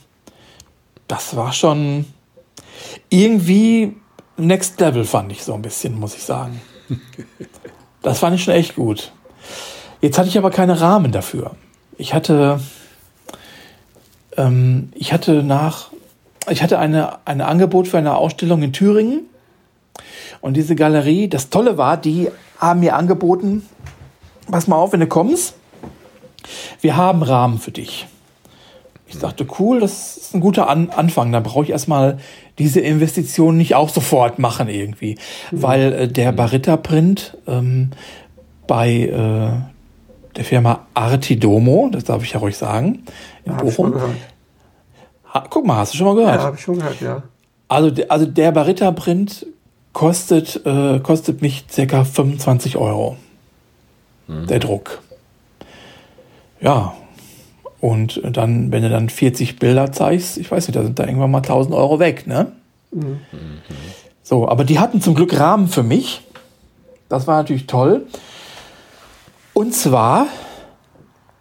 Das war schon irgendwie Next Level, fand ich so ein bisschen, muss ich sagen. Das fand ich schon echt gut. Jetzt hatte ich aber keine Rahmen dafür. Ich hatte, ähm, ich hatte nach, ich hatte eine, ein Angebot für eine Ausstellung in Thüringen. Und diese Galerie, das Tolle war, die haben mir angeboten, pass mal auf, wenn du kommst, wir haben Rahmen für dich. Ich dachte, cool, das ist ein guter An Anfang. Da brauche ich erstmal diese Investition nicht auch sofort machen irgendwie. Mhm. Weil äh, der Barita-Print ähm, bei äh, der Firma Artidomo, das darf ich ja ruhig sagen, in ja, Bochum. Ha, guck mal, hast du schon mal gehört? Ja, habe ich schon gehört, ja. Also, also der Barita-Print kostet, äh, kostet mich circa 25 Euro. Mhm. Der Druck. Ja. Und dann, wenn du dann 40 Bilder zeigst, ich weiß nicht, da sind da irgendwann mal 1000 Euro weg, ne? Mhm. So, aber die hatten zum Glück Rahmen für mich. Das war natürlich toll. Und zwar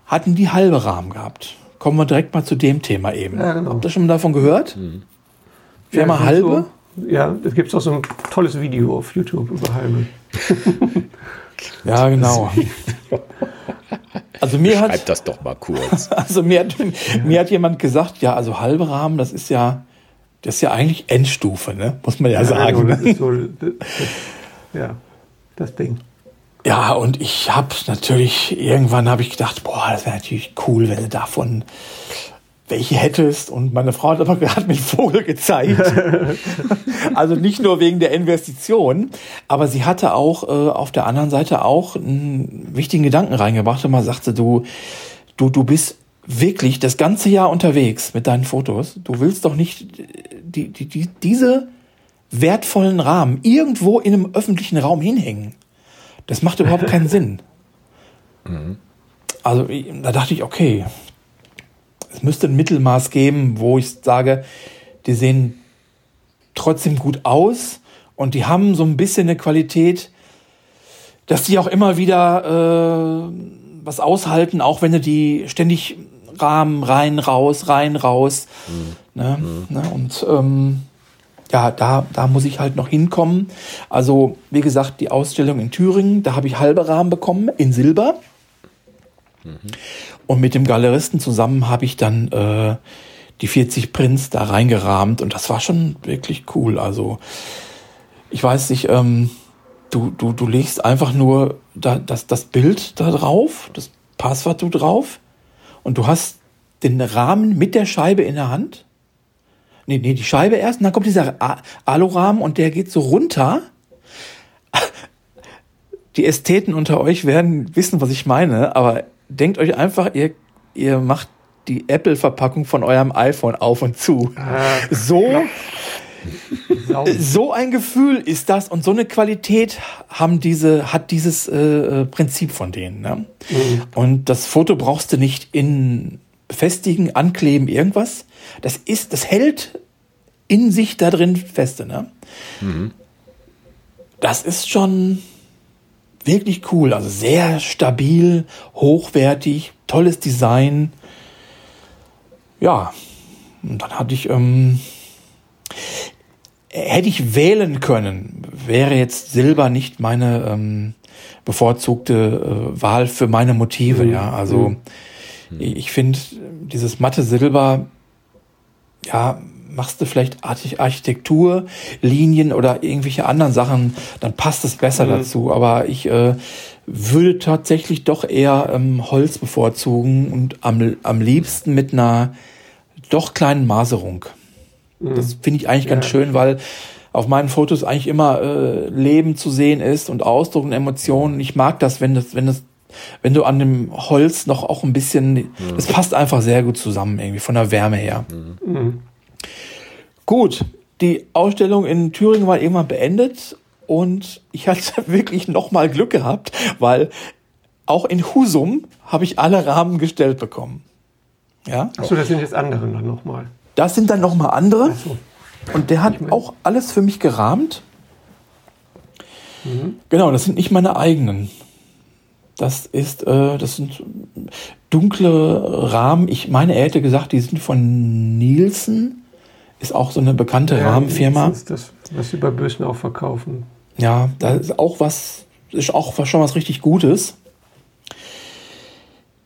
hatten die halbe Rahmen gehabt. Kommen wir direkt mal zu dem Thema eben. Ja, genau. Habt ihr schon mal davon gehört? Mhm. Firma ja, halbe? Ja, da gibt es auch so ein tolles Video auf YouTube über Halme. ja, genau. Also mir Schreib hat, das doch mal kurz. Also mir hat, mir hat jemand gesagt, ja, also halbe Rahmen, das ist ja, das ist ja eigentlich Endstufe, ne? Muss man ja, ja sagen. Genau, das so, das, ja, das Ding. Ja, und ich habe natürlich, irgendwann habe ich gedacht, boah, das wäre natürlich cool, wenn du davon welche hättest. Und meine Frau hat aber gerade mit Vogel gezeigt. also nicht nur wegen der Investition, aber sie hatte auch äh, auf der anderen Seite auch einen wichtigen Gedanken reingebracht. Und man sagte, du, du, du bist wirklich das ganze Jahr unterwegs mit deinen Fotos. Du willst doch nicht die, die, die, diese wertvollen Rahmen irgendwo in einem öffentlichen Raum hinhängen. Das macht überhaupt keinen Sinn. Mhm. Also da dachte ich, okay, es müsste ein Mittelmaß geben, wo ich sage, die sehen trotzdem gut aus und die haben so ein bisschen eine Qualität, dass die auch immer wieder äh, was aushalten, auch wenn du die ständig Rahmen rein, raus, rein, raus. Mhm. Ne? Mhm. Ne? Und ähm, ja, da, da muss ich halt noch hinkommen. Also, wie gesagt, die Ausstellung in Thüringen, da habe ich halbe Rahmen bekommen in Silber. Und mit dem Galeristen zusammen habe ich dann äh, die 40 Prints da reingerahmt und das war schon wirklich cool. Also ich weiß nicht, ähm, du, du, du legst einfach nur da, das, das Bild da drauf, das Passwort du drauf und du hast den Rahmen mit der Scheibe in der Hand. Nee, nee, die Scheibe erst und dann kommt dieser Alurahmen und der geht so runter. Die Ästheten unter euch werden wissen, was ich meine, aber denkt euch einfach, ihr, ihr macht die Apple-Verpackung von eurem iPhone auf und zu. Äh, so, so ein Gefühl ist das und so eine Qualität haben diese, hat dieses äh, äh, Prinzip von denen. Ne? Mhm. Und das Foto brauchst du nicht in befestigen, ankleben, irgendwas. Das ist, das hält in sich da drin feste. Ne? Mhm. Das ist schon wirklich cool. Also sehr stabil, hochwertig, tolles Design. Ja, und dann hatte ich, ähm, hätte ich wählen können, wäre jetzt Silber nicht meine ähm, bevorzugte äh, Wahl für meine Motive. Mhm. Ja, also mhm. ich finde dieses matte Silber, ja, machst du vielleicht Architektur, Linien oder irgendwelche anderen Sachen, dann passt es besser mhm. dazu. Aber ich äh, würde tatsächlich doch eher ähm, Holz bevorzugen und am, am liebsten mit einer doch kleinen Maserung. Mhm. Das finde ich eigentlich ganz ja. schön, weil auf meinen Fotos eigentlich immer äh, Leben zu sehen ist und Ausdruck und Emotionen. Ich mag das, wenn das, wenn das, wenn du an dem Holz noch auch ein bisschen, mhm. das passt einfach sehr gut zusammen irgendwie von der Wärme her. Mhm. Gut, die Ausstellung in Thüringen war irgendwann beendet und ich hatte wirklich nochmal Glück gehabt, weil auch in Husum habe ich alle Rahmen gestellt bekommen. Ja? Achso, das sind jetzt andere dann nochmal. Das sind dann nochmal andere. So. Und der hat auch alles für mich gerahmt. Mhm. Genau, das sind nicht meine eigenen. Das ist, äh, das sind dunkle Rahmen. Ich meine, er hätte gesagt, die sind von Nielsen. Ist auch so eine bekannte ja, Rahmenfirma. Das ist das, was sie bei Bösen auch verkaufen. Ja, da ist auch was, ist auch schon was richtig Gutes.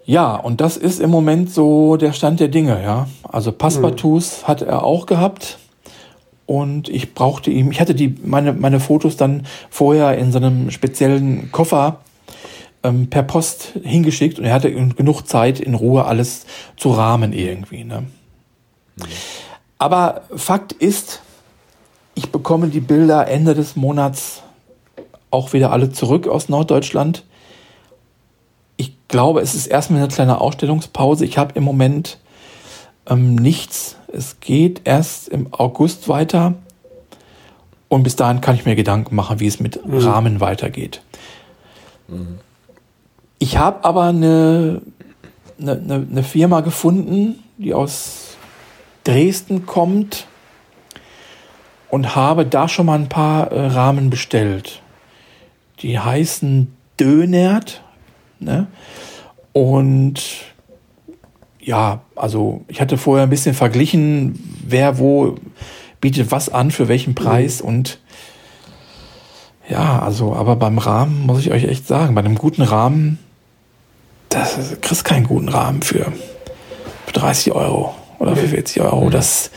Ja, und das ist im Moment so der Stand der Dinge, ja. Also Passepartouts mhm. hat er auch gehabt. Und ich brauchte ihm, ich hatte die, meine, meine Fotos dann vorher in so einem speziellen Koffer ähm, per Post hingeschickt und er hatte genug Zeit, in Ruhe alles zu rahmen irgendwie. Ne? Mhm. Aber Fakt ist, ich bekomme die Bilder Ende des Monats auch wieder alle zurück aus Norddeutschland ich glaube, es ist erstmal eine kleine Ausstellungspause. Ich habe im Moment ähm, nichts. Es geht erst im August weiter. Und bis dahin kann ich mir Gedanken machen, wie es mit mhm. Rahmen weitergeht. Mhm. Ich habe aber eine, eine, eine, Firma gefunden, die aus Dresden kommt und habe da schon mal ein paar äh, Rahmen bestellt. Die heißen Dönert Ne? Und ja, also ich hatte vorher ein bisschen verglichen, wer wo bietet was an, für welchen Preis mhm. und ja, also, aber beim Rahmen muss ich euch echt sagen, bei einem guten Rahmen, das kriegst keinen guten Rahmen für, für 30 Euro oder für 40 Euro. Mhm. Das,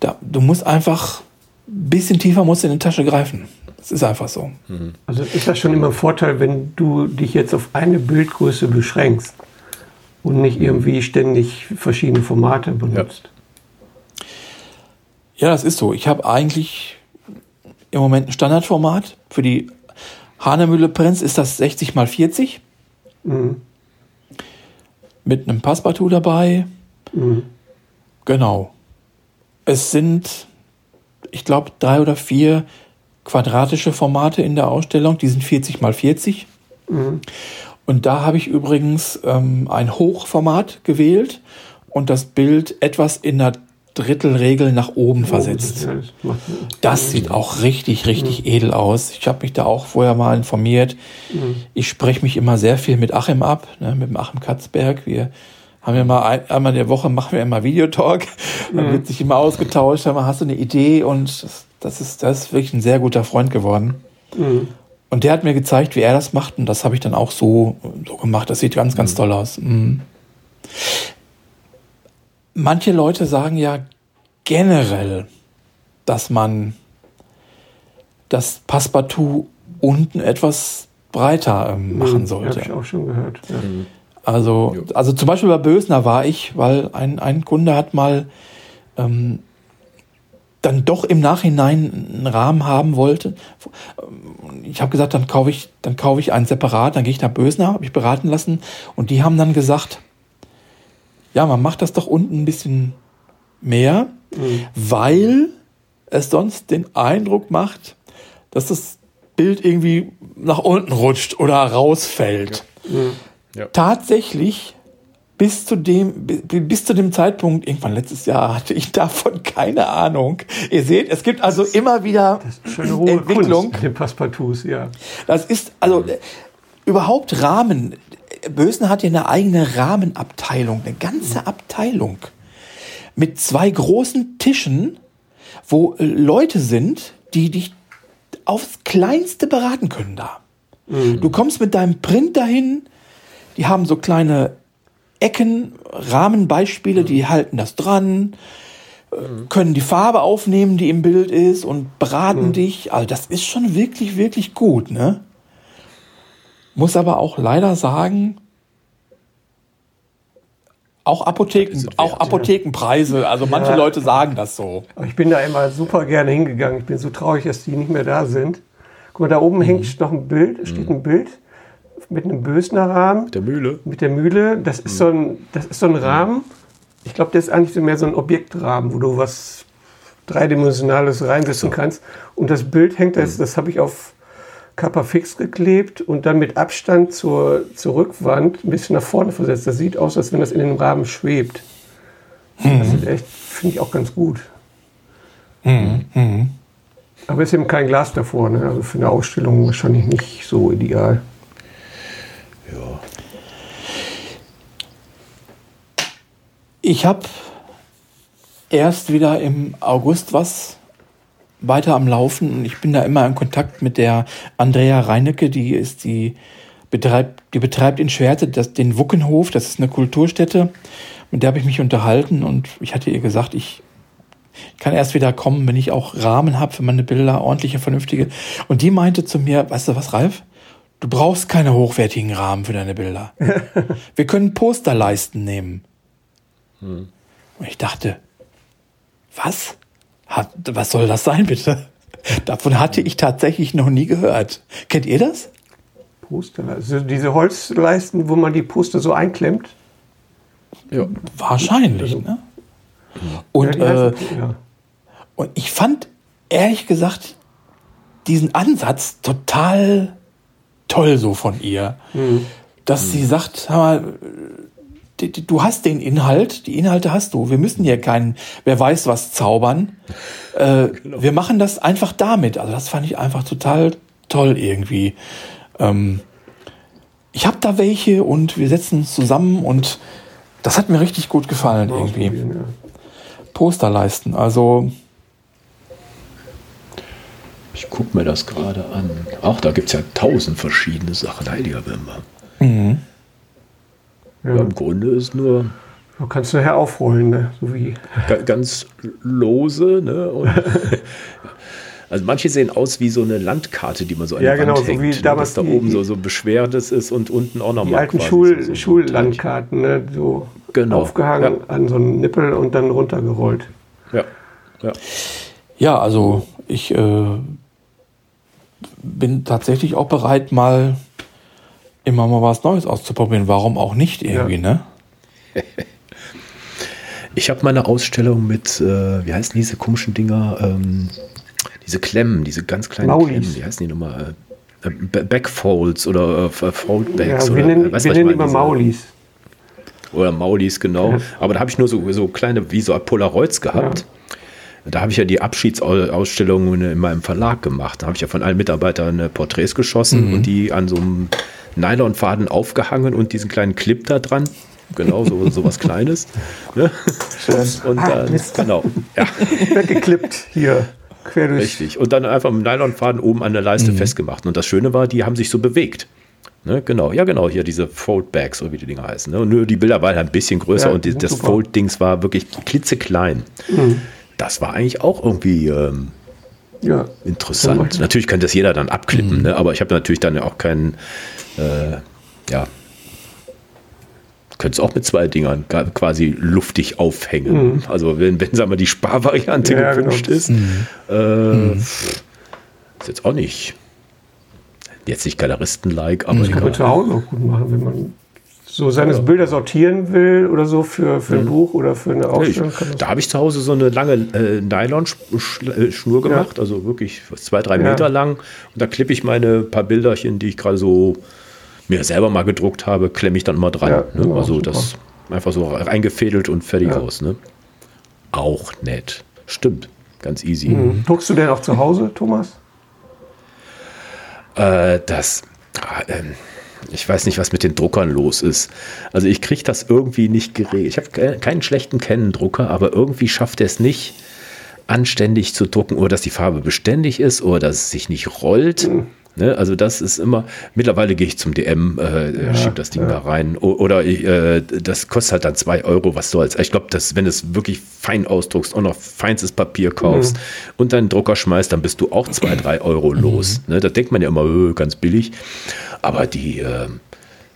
da, du musst einfach ein bisschen tiefer musst in die Tasche greifen. Es ist einfach so. Mhm. Also ist das schon immer ein Vorteil, wenn du dich jetzt auf eine Bildgröße beschränkst und nicht irgendwie ständig verschiedene Formate benutzt. Ja, ja das ist so. Ich habe eigentlich im Moment ein Standardformat. Für die Hanemühle Prinz ist das 60 x 40. Mhm. Mit einem Passepartout dabei. Mhm. Genau. Es sind, ich glaube, drei oder vier quadratische Formate in der Ausstellung, die sind 40 mal 40. Mhm. Und da habe ich übrigens ähm, ein Hochformat gewählt und das Bild etwas in der Drittelregel nach oben oh, versetzt. Das, das sieht auch richtig, richtig mhm. edel aus. Ich habe mich da auch vorher mal informiert. Mhm. Ich spreche mich immer sehr viel mit Achim ab, ne, mit dem Achim Katzberg. Wir haben ja mal ein, einmal in der Woche machen wir immer Videotalk. Da mhm. wird sich immer ausgetauscht. Mal, hast du eine Idee? Und das, ist, das ist wirklich ein sehr guter Freund geworden. Mhm. Und der hat mir gezeigt, wie er das macht. Und das habe ich dann auch so, so gemacht. Das sieht ganz, ganz mhm. toll aus. Mhm. manche Leute sagen ja generell, dass man das Passepartout unten etwas breiter ähm, mhm, machen sollte. Habe ich auch schon gehört. Ja. Also, also zum Beispiel bei Bösner war ich, weil ein, ein Kunde hat mal ähm, dann doch im Nachhinein einen Rahmen haben wollte. Ich habe gesagt, dann kaufe ich, dann kaufe ich einen separat, dann gehe ich nach Bösner, habe ich beraten lassen und die haben dann gesagt, ja, man macht das doch unten ein bisschen mehr, mhm. weil es sonst den Eindruck macht, dass das Bild irgendwie nach unten rutscht oder rausfällt. Ja. Mhm. Ja. Tatsächlich bis zu dem bis zu dem Zeitpunkt irgendwann letztes Jahr hatte ich davon keine Ahnung. Ihr seht, es gibt also immer wieder Entwicklung. Kunst, Passepartouts, ja. Das ist also äh, überhaupt Rahmen. Bösen hat ja eine eigene Rahmenabteilung, eine ganze Abteilung mit zwei großen Tischen, wo äh, Leute sind, die dich aufs Kleinste beraten können da. Mhm. Du kommst mit deinem Print dahin, die haben so kleine Ecken, Rahmenbeispiele, die halten das dran, mhm. können die Farbe aufnehmen, die im Bild ist und beraten mhm. dich. Also das ist schon wirklich, wirklich gut, ne? Muss aber auch leider sagen, auch Apotheken, wert, auch Apothekenpreise. Also manche ja. Leute sagen das so. Aber ich bin da immer super gerne hingegangen. Ich bin so traurig, dass die nicht mehr da sind. Guck mal, da oben mhm. hängt noch ein Bild, steht mhm. ein Bild mit einem Bösner Rahmen. Mit der Mühle. Mit der Mühle. Das ist, mhm. so, ein, das ist so ein Rahmen. Ich glaube, der ist eigentlich so mehr so ein Objektrahmen, wo du was Dreidimensionales reinsetzen so. kannst. Und das Bild hängt, das, mhm. das habe ich auf Kappa fix geklebt und dann mit Abstand zur, zur Rückwand ein bisschen nach vorne versetzt. Das sieht aus, als wenn das in den Rahmen schwebt. Mhm. Das ist echt, finde ich auch ganz gut. Mhm. Aber es ist eben kein Glas davor, ne? also für eine Ausstellung wahrscheinlich nicht so ideal. Ja. Ich habe erst wieder im August was weiter am Laufen und ich bin da immer in Kontakt mit der Andrea Reinecke, die ist die betreibt, die betreibt in Schwerte das, den Wuckenhof, das ist eine Kulturstätte. Mit der habe ich mich unterhalten und ich hatte ihr gesagt, ich kann erst wieder kommen, wenn ich auch Rahmen habe für meine Bilder, ordentliche, vernünftige. Und die meinte zu mir, weißt du was, Ralf? Du brauchst keine hochwertigen Rahmen für deine Bilder. Wir können Posterleisten nehmen. Hm. Und ich dachte, was? Hat, was soll das sein, bitte? Davon hatte ich tatsächlich noch nie gehört. Kennt ihr das? Poster, also diese Holzleisten, wo man die Poster so einklemmt? Ja. Wahrscheinlich, also, ne? Und, ja, äh, ja. und ich fand, ehrlich gesagt, diesen Ansatz total toll so von ihr. Mhm. Dass mhm. sie sagt, hör mal, du hast den Inhalt, die Inhalte hast du. Wir müssen hier keinen, wer weiß was zaubern. Äh, genau. Wir machen das einfach damit. Also das fand ich einfach total toll irgendwie. Ähm, ich habe da welche und wir setzen uns zusammen und das hat mir richtig gut gefallen irgendwie. Posterleisten, also ich gucke mir das gerade an. Ach, da gibt es ja tausend verschiedene Sachen, heiliger Wimmer. Mhm. Ja. Im Grunde ist nur. Du kannst nachher aufrollen, ne? so wie. Ganz lose, ne? Und also manche sehen aus wie so eine Landkarte, die man so an ja, genau, Wand hängt, so wie ne? damals dass da oben so, so beschwertes ist und unten auch nochmal. Die alten Schul so, so Schullandkarten, ne? so genau. aufgehangen ja. an so einen Nippel und dann runtergerollt. Ja, ja. Ja, also ich äh, bin tatsächlich auch bereit, mal immer mal was Neues auszuprobieren. Warum auch nicht irgendwie, ja. ne? Ich habe meine Ausstellung mit, äh, wie heißen diese komischen Dinger? Ähm, diese Klemmen, diese ganz kleinen Maulis. Klemmen, wie heißen die nochmal? Äh, Backfolds oder äh, Foldbacks. Ja, wir oder, nennen, wir nennen immer Maulis. Oder Maulis, genau. Ja. Aber da habe ich nur so, so kleine, wie so Polaroids gehabt. Ja. Da habe ich ja die Abschiedsausstellung in meinem Verlag gemacht. Da habe ich ja von allen Mitarbeitern äh, Porträts geschossen mhm. und die an so einem Nylonfaden aufgehangen und diesen kleinen Clip da dran. Genau, so, so was Kleines. Ne? Und ah, dann, genau. Ja. Weggeklippt hier. Quer durch. Richtig. Und dann einfach mit dem Nylonfaden oben an der Leiste mhm. festgemacht. Und das Schöne war, die haben sich so bewegt. Ne, genau, ja genau, hier diese Foldbags, so wie die Dinger heißen. Ne? Und nur die Bilder waren ein bisschen größer Ja, und die, das. Fold-Dings war wirklich klitzeklein. Mhm. Das war eigentlich auch irgendwie ähm, Ja. interessant. Ja, natürlich könnte das jeder dann abklippen, ne? aber ich habe natürlich dann ja auch keinen, äh, ja, könnte es auch mit zwei Dingern quasi luftig aufhängen. Also wenn, wenn sagen wir, die Sparvariante Ja, gewünscht genau. ist, äh, pff, ist jetzt auch nicht, jetzt nicht Galeristen-like, aber Das kann man zu Hause auch gut machen, wenn man so seine Bilder sortieren will oder so für, für ein Buch oder für eine Ja, ich, Ausstellung. da habe ich zu Hause so eine lange äh, Nylon-Schnur gemacht, also wirklich zwei, drei Ja. Meter lang. Und da klippe ich meine paar Bilderchen, die ich gerade so mir selber mal gedruckt habe, klemme ich dann immer dran. Ja, ne? Also super. das einfach so eingefädelt und fertig Ja. aus. Ne? Auch nett. Stimmt. Ganz easy. Mhm. Druckst du denn auch zu Hause, Thomas? Äh, das. ähm, ich weiß nicht, was mit den Druckern los ist. Also ich kriege das irgendwie nicht geregelt. Ich habe ke- keinen schlechten Canon-Drucker, aber irgendwie schafft er es nicht, anständig zu drucken oder dass die Farbe beständig ist oder dass es sich nicht rollt. Ne? Also das ist immer, mittlerweile gehe ich zum DM, äh, schieb das Ding da rein o oder ich, äh, das kostet halt dann zwei Euro, was soll's. Ich glaube, dass wenn du es wirklich fein ausdruckst und noch feinstes Papier kaufst und deinen Drucker schmeißt, dann bist du auch zwei, drei Euro los. Ne? Da denkt man ja immer, äh, ganz billig. Aber die, äh,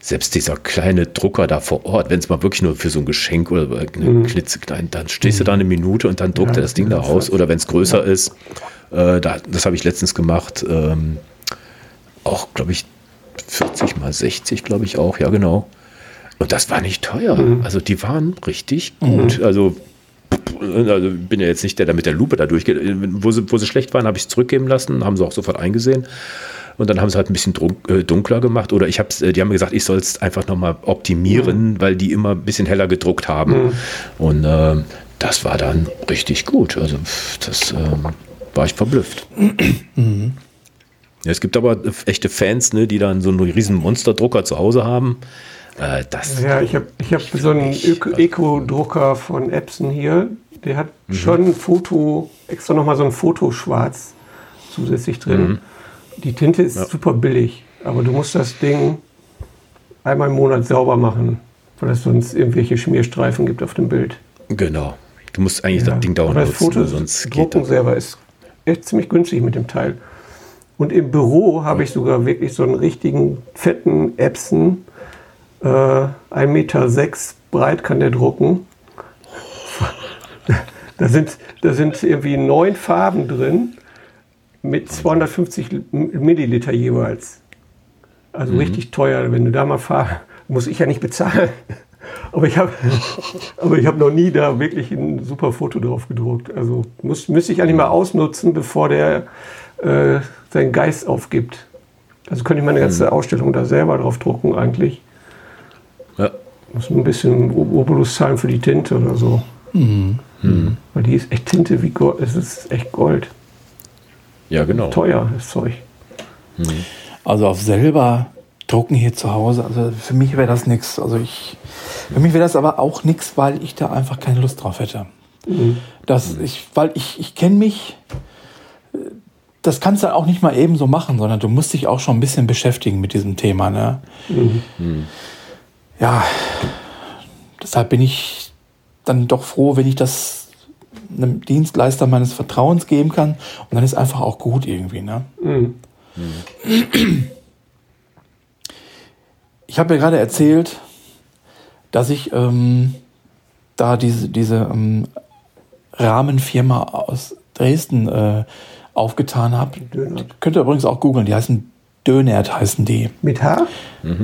selbst dieser kleine Drucker da vor Ort, wenn es mal wirklich nur für so ein Geschenk oder eine klitzeklein, dann stehst du da eine Minute und dann druckt er das Ding da raus. Oder wenn es größer ist, äh, da, das habe ich letztens gemacht, ähm, auch, glaube ich, 40 mal 60, glaube ich auch, ja genau. Und das war nicht teuer. Also die waren richtig gut. Also, also bin ja jetzt nicht der, der mit der Lupe da durchgeht. Wo sie, wo sie schlecht waren, habe ich es zurückgeben lassen, haben sie auch sofort eingesehen. Und dann haben sie halt ein bisschen äh, dunkler gemacht. Oder ich hab's, äh, die haben mir gesagt, ich soll es einfach nochmal optimieren, weil die immer ein bisschen heller gedruckt haben. Und ähm, das war dann richtig gut. Also das ähm, war ich verblüfft. Ja, es gibt aber echte Fans, ne, die dann so einen riesen Monsterdrucker zu Hause haben. Äh, das Ja, ich habe ich hab so einen. Öko- Eco-Drucker von Epson hier. Der hat schon ein Foto, extra nochmal so ein Fotoschwarz zusätzlich drin. Die Tinte ist super billig, aber du musst das Ding einmal im Monat sauber machen, weil es sonst irgendwelche Schmierstreifen gibt auf dem Bild. Genau. Du musst eigentlich Ja, das Ding dauernd aber das nutzen, Foto, sonst geht Drucken das. selber ist echt ziemlich günstig mit dem Teil. Und im Büro habe ich sogar wirklich so einen richtigen fetten Epson. Äh, 1,6 Meter breit kann der drucken. Da sind, da sind irgendwie neun Farben drin mit 250 Milliliter jeweils. Also richtig teuer, wenn du da mal fahrst, muss ich ja nicht bezahlen. Aber ich habe habe noch nie da wirklich ein super Foto drauf gedruckt. Also muss, müsste ich eigentlich mal ausnutzen, bevor der äh, seinen Geist aufgibt. Also könnte ich meine ganze Ausstellung da selber drauf drucken eigentlich. Ja. Muss ein bisschen Obolus zahlen für die Tinte oder so. Weil die ist echt Tinte wie Gold. Es ist echt Gold. ja, genau. Teuer, das Zeug. Also auf selber drucken hier zu Hause, also für mich wäre das nichts. Also ich, für mich wäre das aber auch nichts, weil ich da einfach keine Lust drauf hätte. Das, ich, weil ich, ich kenne mich, das kannst du auch nicht mal eben so machen, sondern du musst dich auch schon ein bisschen beschäftigen mit diesem Thema. Ne? Ja, deshalb bin ich dann doch froh, wenn ich das einem Dienstleister meines Vertrauens geben kann. Und dann ist einfach auch gut irgendwie. Ne? Ich habe ja gerade erzählt, dass ich ähm, da diese, diese ähm, Rahmenfirma aus Dresden äh, aufgetan habe. Dönert. Könnt ihr übrigens auch googeln, die heißen Dönert heißen die. Mit H?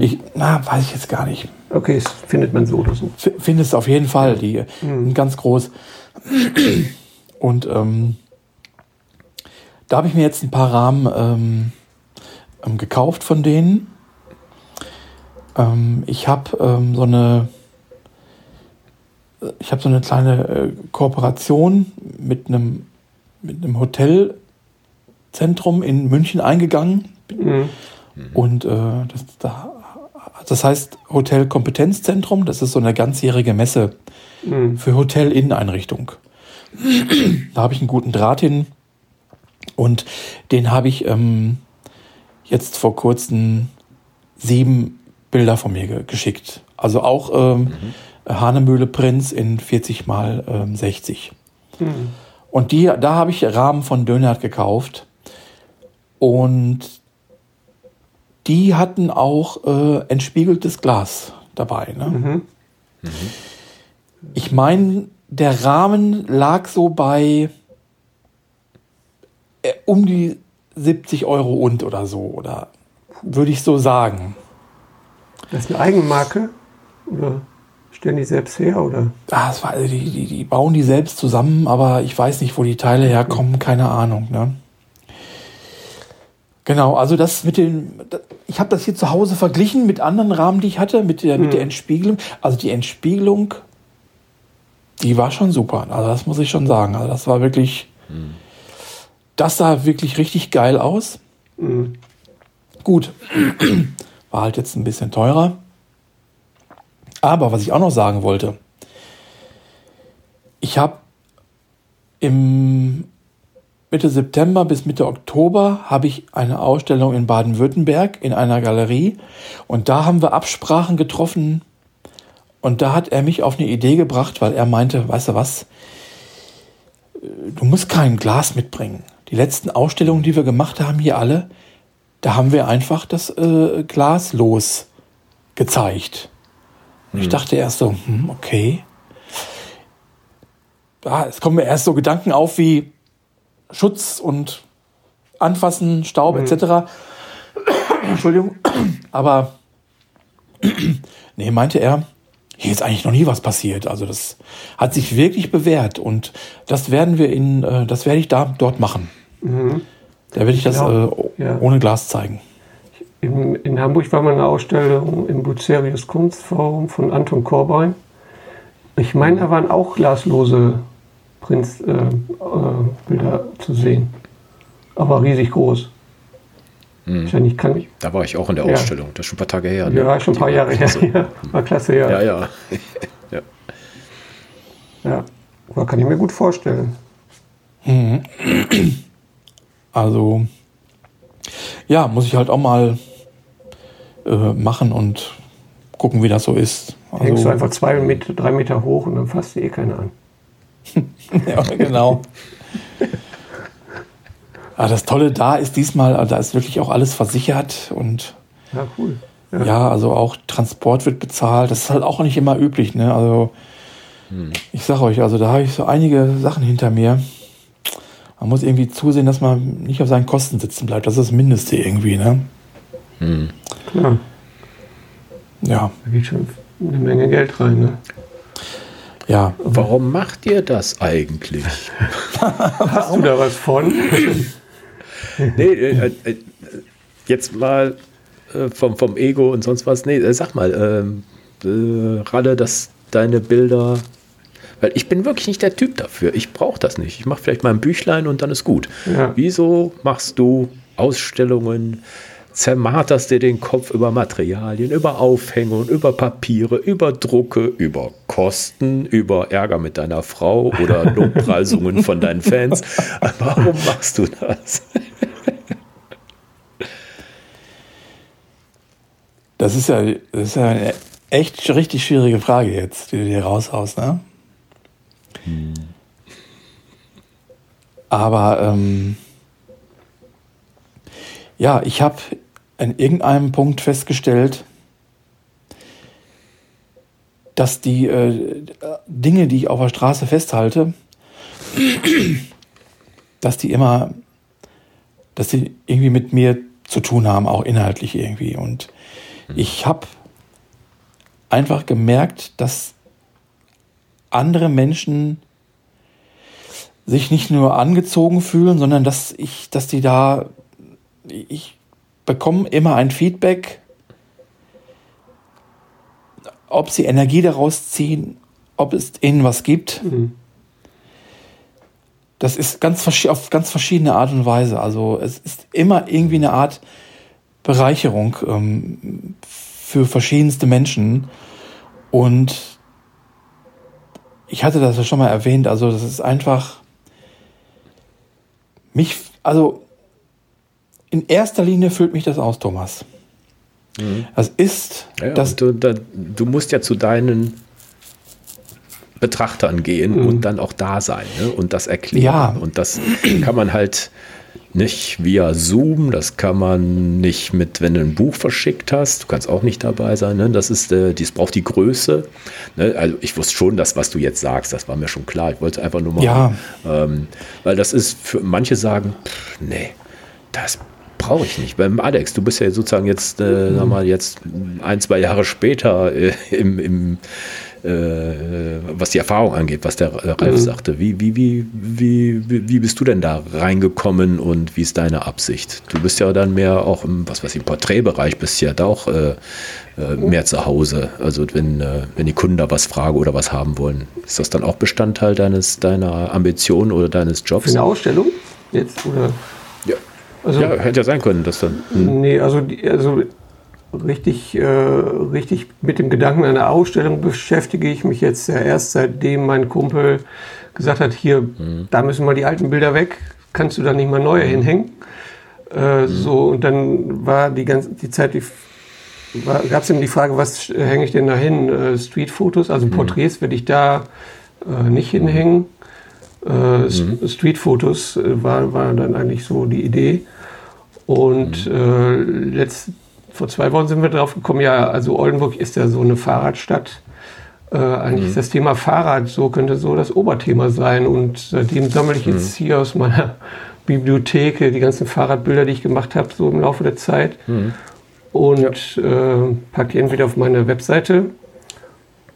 Ich, na, weiß ich jetzt gar nicht. Okay, das findet man so oder so. F- Findest auf jeden Fall, die sind ganz groß. Und ähm, da habe ich mir jetzt ein paar Rahmen ähm, ähm, gekauft von denen. Ähm, ich habe ähm, so eine ich habe so eine kleine äh, Kooperation mit einem mit einem Hotelzentrum in München eingegangen und äh, das, da, das heißt Hotel Kompetenzzentrum. Das ist so eine ganzjährige Messe für Hotel-Inneneinrichtung. da habe ich einen guten Draht hin und den habe ich ähm, jetzt vor kurzem sieben Bilder von mir ge geschickt. Also auch ähm, mhm. Hanemühle Prinz in 40 mal ähm, 60. Mhm. Und die, da habe ich Rahmen von Dönert gekauft. Und die hatten auch äh, entspiegeltes Glas dabei. Ne? Mhm. Mhm. Ich meine, der Rahmen lag so bei äh, um die 70 Euro und oder so, oder würde ich so sagen. Das ist eine Eigenmarke? Oder stellen die selbst her? Oder? Ah, war, also die, die, die bauen die selbst zusammen, aber ich weiß nicht, wo die Teile herkommen, keine Ahnung. Ne? Genau, also das mit den, ich habe das hier zu Hause verglichen mit anderen Rahmen, die ich hatte, mit der, mit der hm. Entspiegelung. Also die Entspiegelung, die war schon super. Also das muss ich schon sagen. Also das war wirklich, mhm. das sah wirklich richtig geil aus. Mhm. Gut, war halt jetzt ein bisschen teurer. Aber was ich auch noch sagen wollte, ich habe im Mitte September bis Mitte Oktober habe ich eine Ausstellung in Baden-Württemberg in einer Galerie und da haben wir Absprachen getroffen und da hat er mich auf eine Idee gebracht, weil er meinte, weißt du was, du musst kein Glas mitbringen. Die letzten Ausstellungen, die wir gemacht haben, hier alle, da haben wir einfach das äh, Glas los gezeigt. Und hm. ich dachte erst so, hm, okay. Ja, es kommen mir erst so Gedanken auf wie, Schutz und Anfassen, Staub mhm. etc. Entschuldigung. Aber nee, meinte er, hier ist eigentlich noch nie was passiert. Also das hat sich wirklich bewährt und das werden wir in, äh, das werde ich da dort machen. Mhm. Da werde ich das ja, äh, ja. ohne Glas zeigen. In, in, Hamburg war mal eine Ausstellung im Bucerius Kunstforum von Anton Korbein. Ich meine, da waren auch glaslose Prinz-Bilder äh, äh, zu sehen. Aber riesig groß. Hm. Wahrscheinlich kann ich. Da war ich auch in der Ausstellung. Ja. Das ist schon ein paar Tage her. Ne? Ja, schon ein paar Jahre her. Ja, war klasse, ja. Ja, ja. ja. ja. Aber kann ich mir gut vorstellen. Mhm. Also, ja, muss ich halt auch mal äh, machen und gucken, wie das so ist. Also, Hängst du einfach zwei Meter, drei Meter hoch und dann fasst dir eh keiner an. ja, genau. Aber ah, das Tolle da ist diesmal, also da ist wirklich auch alles versichert und ja, cool. Ja. ja. also auch Transport wird bezahlt. Das ist halt auch nicht immer üblich. Ne? Also hm. ich sag euch, also da habe ich so einige Sachen hinter mir. Man muss irgendwie zusehen, dass man nicht auf seinen Kosten sitzen bleibt. Das ist das Mindeste irgendwie. Ne? Hm. Klar. Ja. Da geht schon eine Menge Geld rein. Ne? Ja. Warum macht ihr das eigentlich? Hast du da was von? nee, äh, äh, jetzt mal äh, vom, vom Ego und sonst was. Nee, äh, sag mal, ähm, äh, Ralle, dass deine Bilder. Weil ich bin wirklich nicht der Typ dafür. Ich brauche das nicht. Ich mache vielleicht mal ein Büchlein und dann ist gut. Ja. Wieso machst du Ausstellungen? Zermarterst dir den Kopf über Materialien, über Aufhängung, über Papiere, über Drucke, über Kosten, über Ärger mit deiner Frau oder Lobpreisungen von deinen Fans. Warum machst du das? Das ist ja, das ist ja eine echt richtig schwierige Frage jetzt, die du dir raushaust, ne? Hm. Aber ähm, ja, ich habe an irgendeinem Punkt festgestellt, dass die äh, Dinge, die ich auf der Straße festhalte, dass die immer, dass die irgendwie mit mir zu tun haben, auch inhaltlich irgendwie. Und ich habe einfach gemerkt, dass andere Menschen sich nicht nur angezogen fühlen, sondern dass ich, dass die da, ich bekomme immer ein Feedback, ob sie Energie daraus ziehen, ob es ihnen was gibt. Mhm. Das ist ganz auf ganz verschiedene Art und Weise. Also es ist immer irgendwie eine Art Bereicherung ähm, für verschiedenste Menschen. Und ich hatte das ja schon mal erwähnt, also das ist einfach mich, also in erster Linie füllt mich das aus, Thomas. Mhm. Das ist. Ja, das du, da, du musst ja zu deinen Betrachtern gehen mhm. und dann auch da sein ne? und das erklären. Ja. Und das kann man halt nicht via Zoom, das kann man nicht mit, wenn du ein Buch verschickt hast, du kannst auch nicht dabei sein. Ne? Das ist, äh, dies braucht die Größe. Ne? Also ich wusste schon, dass was du jetzt sagst, das war mir schon klar. Ich wollte einfach nur mal, ja. ähm, weil das ist für manche sagen, pff, nee, das brauche ich nicht. Beim Alex, du bist ja sozusagen jetzt, äh, sag mal, jetzt ein, zwei Jahre später äh, im, im äh, was die Erfahrung angeht, was der Ralf mhm. sagte. Wie, wie, wie, wie, wie bist du denn da reingekommen und wie ist deine Absicht? Du bist ja dann mehr auch im, was weiß ich, im Porträtbereich, bist ja da auch äh, äh, mehr zu Hause. Also wenn, äh, wenn die Kunden da was fragen oder was haben wollen, ist das dann auch Bestandteil deines, deiner Ambition oder deines Jobs? Für eine Ausstellung jetzt? Oder? Ja. Also, ja, hätte ja sein können, dass dann. Hm. Nee, also, also richtig, äh, richtig mit dem Gedanken einer Ausstellung beschäftige ich mich jetzt ja erst seitdem mein Kumpel gesagt hat, hier, mhm. da müssen mal die alten Bilder weg, kannst du da nicht mal neue mhm. hinhängen. Äh, mhm. So, und dann war die ganze die Zeit, die, gab es eben die Frage, was hänge ich denn da hin? Äh, Streetfotos, also mhm. Porträts werde ich da äh, nicht hinhängen. Äh, mhm. Streetfotos äh, war, war dann eigentlich so die Idee. Und mhm. äh, letzt, vor zwei Wochen sind wir drauf gekommen, ja, also Oldenburg ist ja so eine Fahrradstadt. Äh, eigentlich mhm. ist das Thema Fahrrad so, könnte so das Oberthema sein. Und seitdem sammle ich jetzt mhm. hier aus meiner Bibliothek die ganzen Fahrradbilder, die ich gemacht habe, so im Laufe der Zeit. Mhm. Und ja. äh, packe die entweder auf meine Webseite,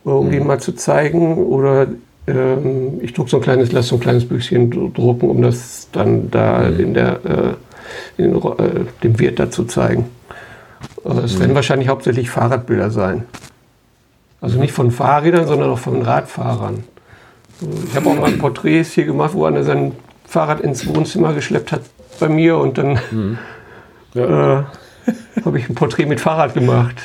äh, um die mhm. mal zu zeigen, oder ähm, ich druck so ein kleines, lasse so ein kleines Büchchen drucken, um das dann da mhm. in der äh, in, äh, dem Wirt dazu zeigen. Es werden wahrscheinlich hauptsächlich Fahrradbilder sein. Also nicht von Fahrrädern, sondern auch von Radfahrern. Ich habe auch mal Porträts hier gemacht, wo einer sein Fahrrad ins Wohnzimmer geschleppt hat bei mir und dann mhm. ja. äh, habe ich ein Porträt mit Fahrrad gemacht.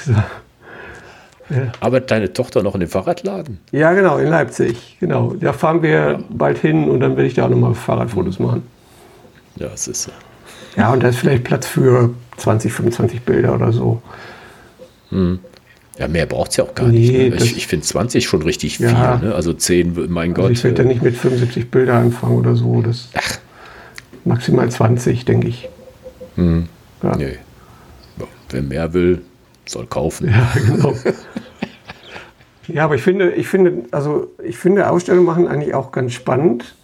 Ja. Arbeitet deine Tochter noch in dem Fahrradladen? Ja, genau, in Leipzig. Genau. Da fahren wir ja. bald hin und dann werde ich da auch nochmal Fahrradfotos machen. Ja, das ist so. Ja, und da ist vielleicht Platz für 20, 25 Bilder oder so. Hm. Ja, mehr braucht es ja auch gar nee, nicht. Ne? Ich, ich finde 20 schon richtig ja, viel. Ne? Also 10, mein also Gott. Ich werde ja nicht mit 75 Bildern anfangen oder so. Das Ach. Maximal 20, denke ich. Hm. Ja. Nee. Wer mehr will, soll kaufen. Ja, genau. ja, aber ich finde, ich finde, also ich finde Ausstellungen machen eigentlich auch ganz spannend.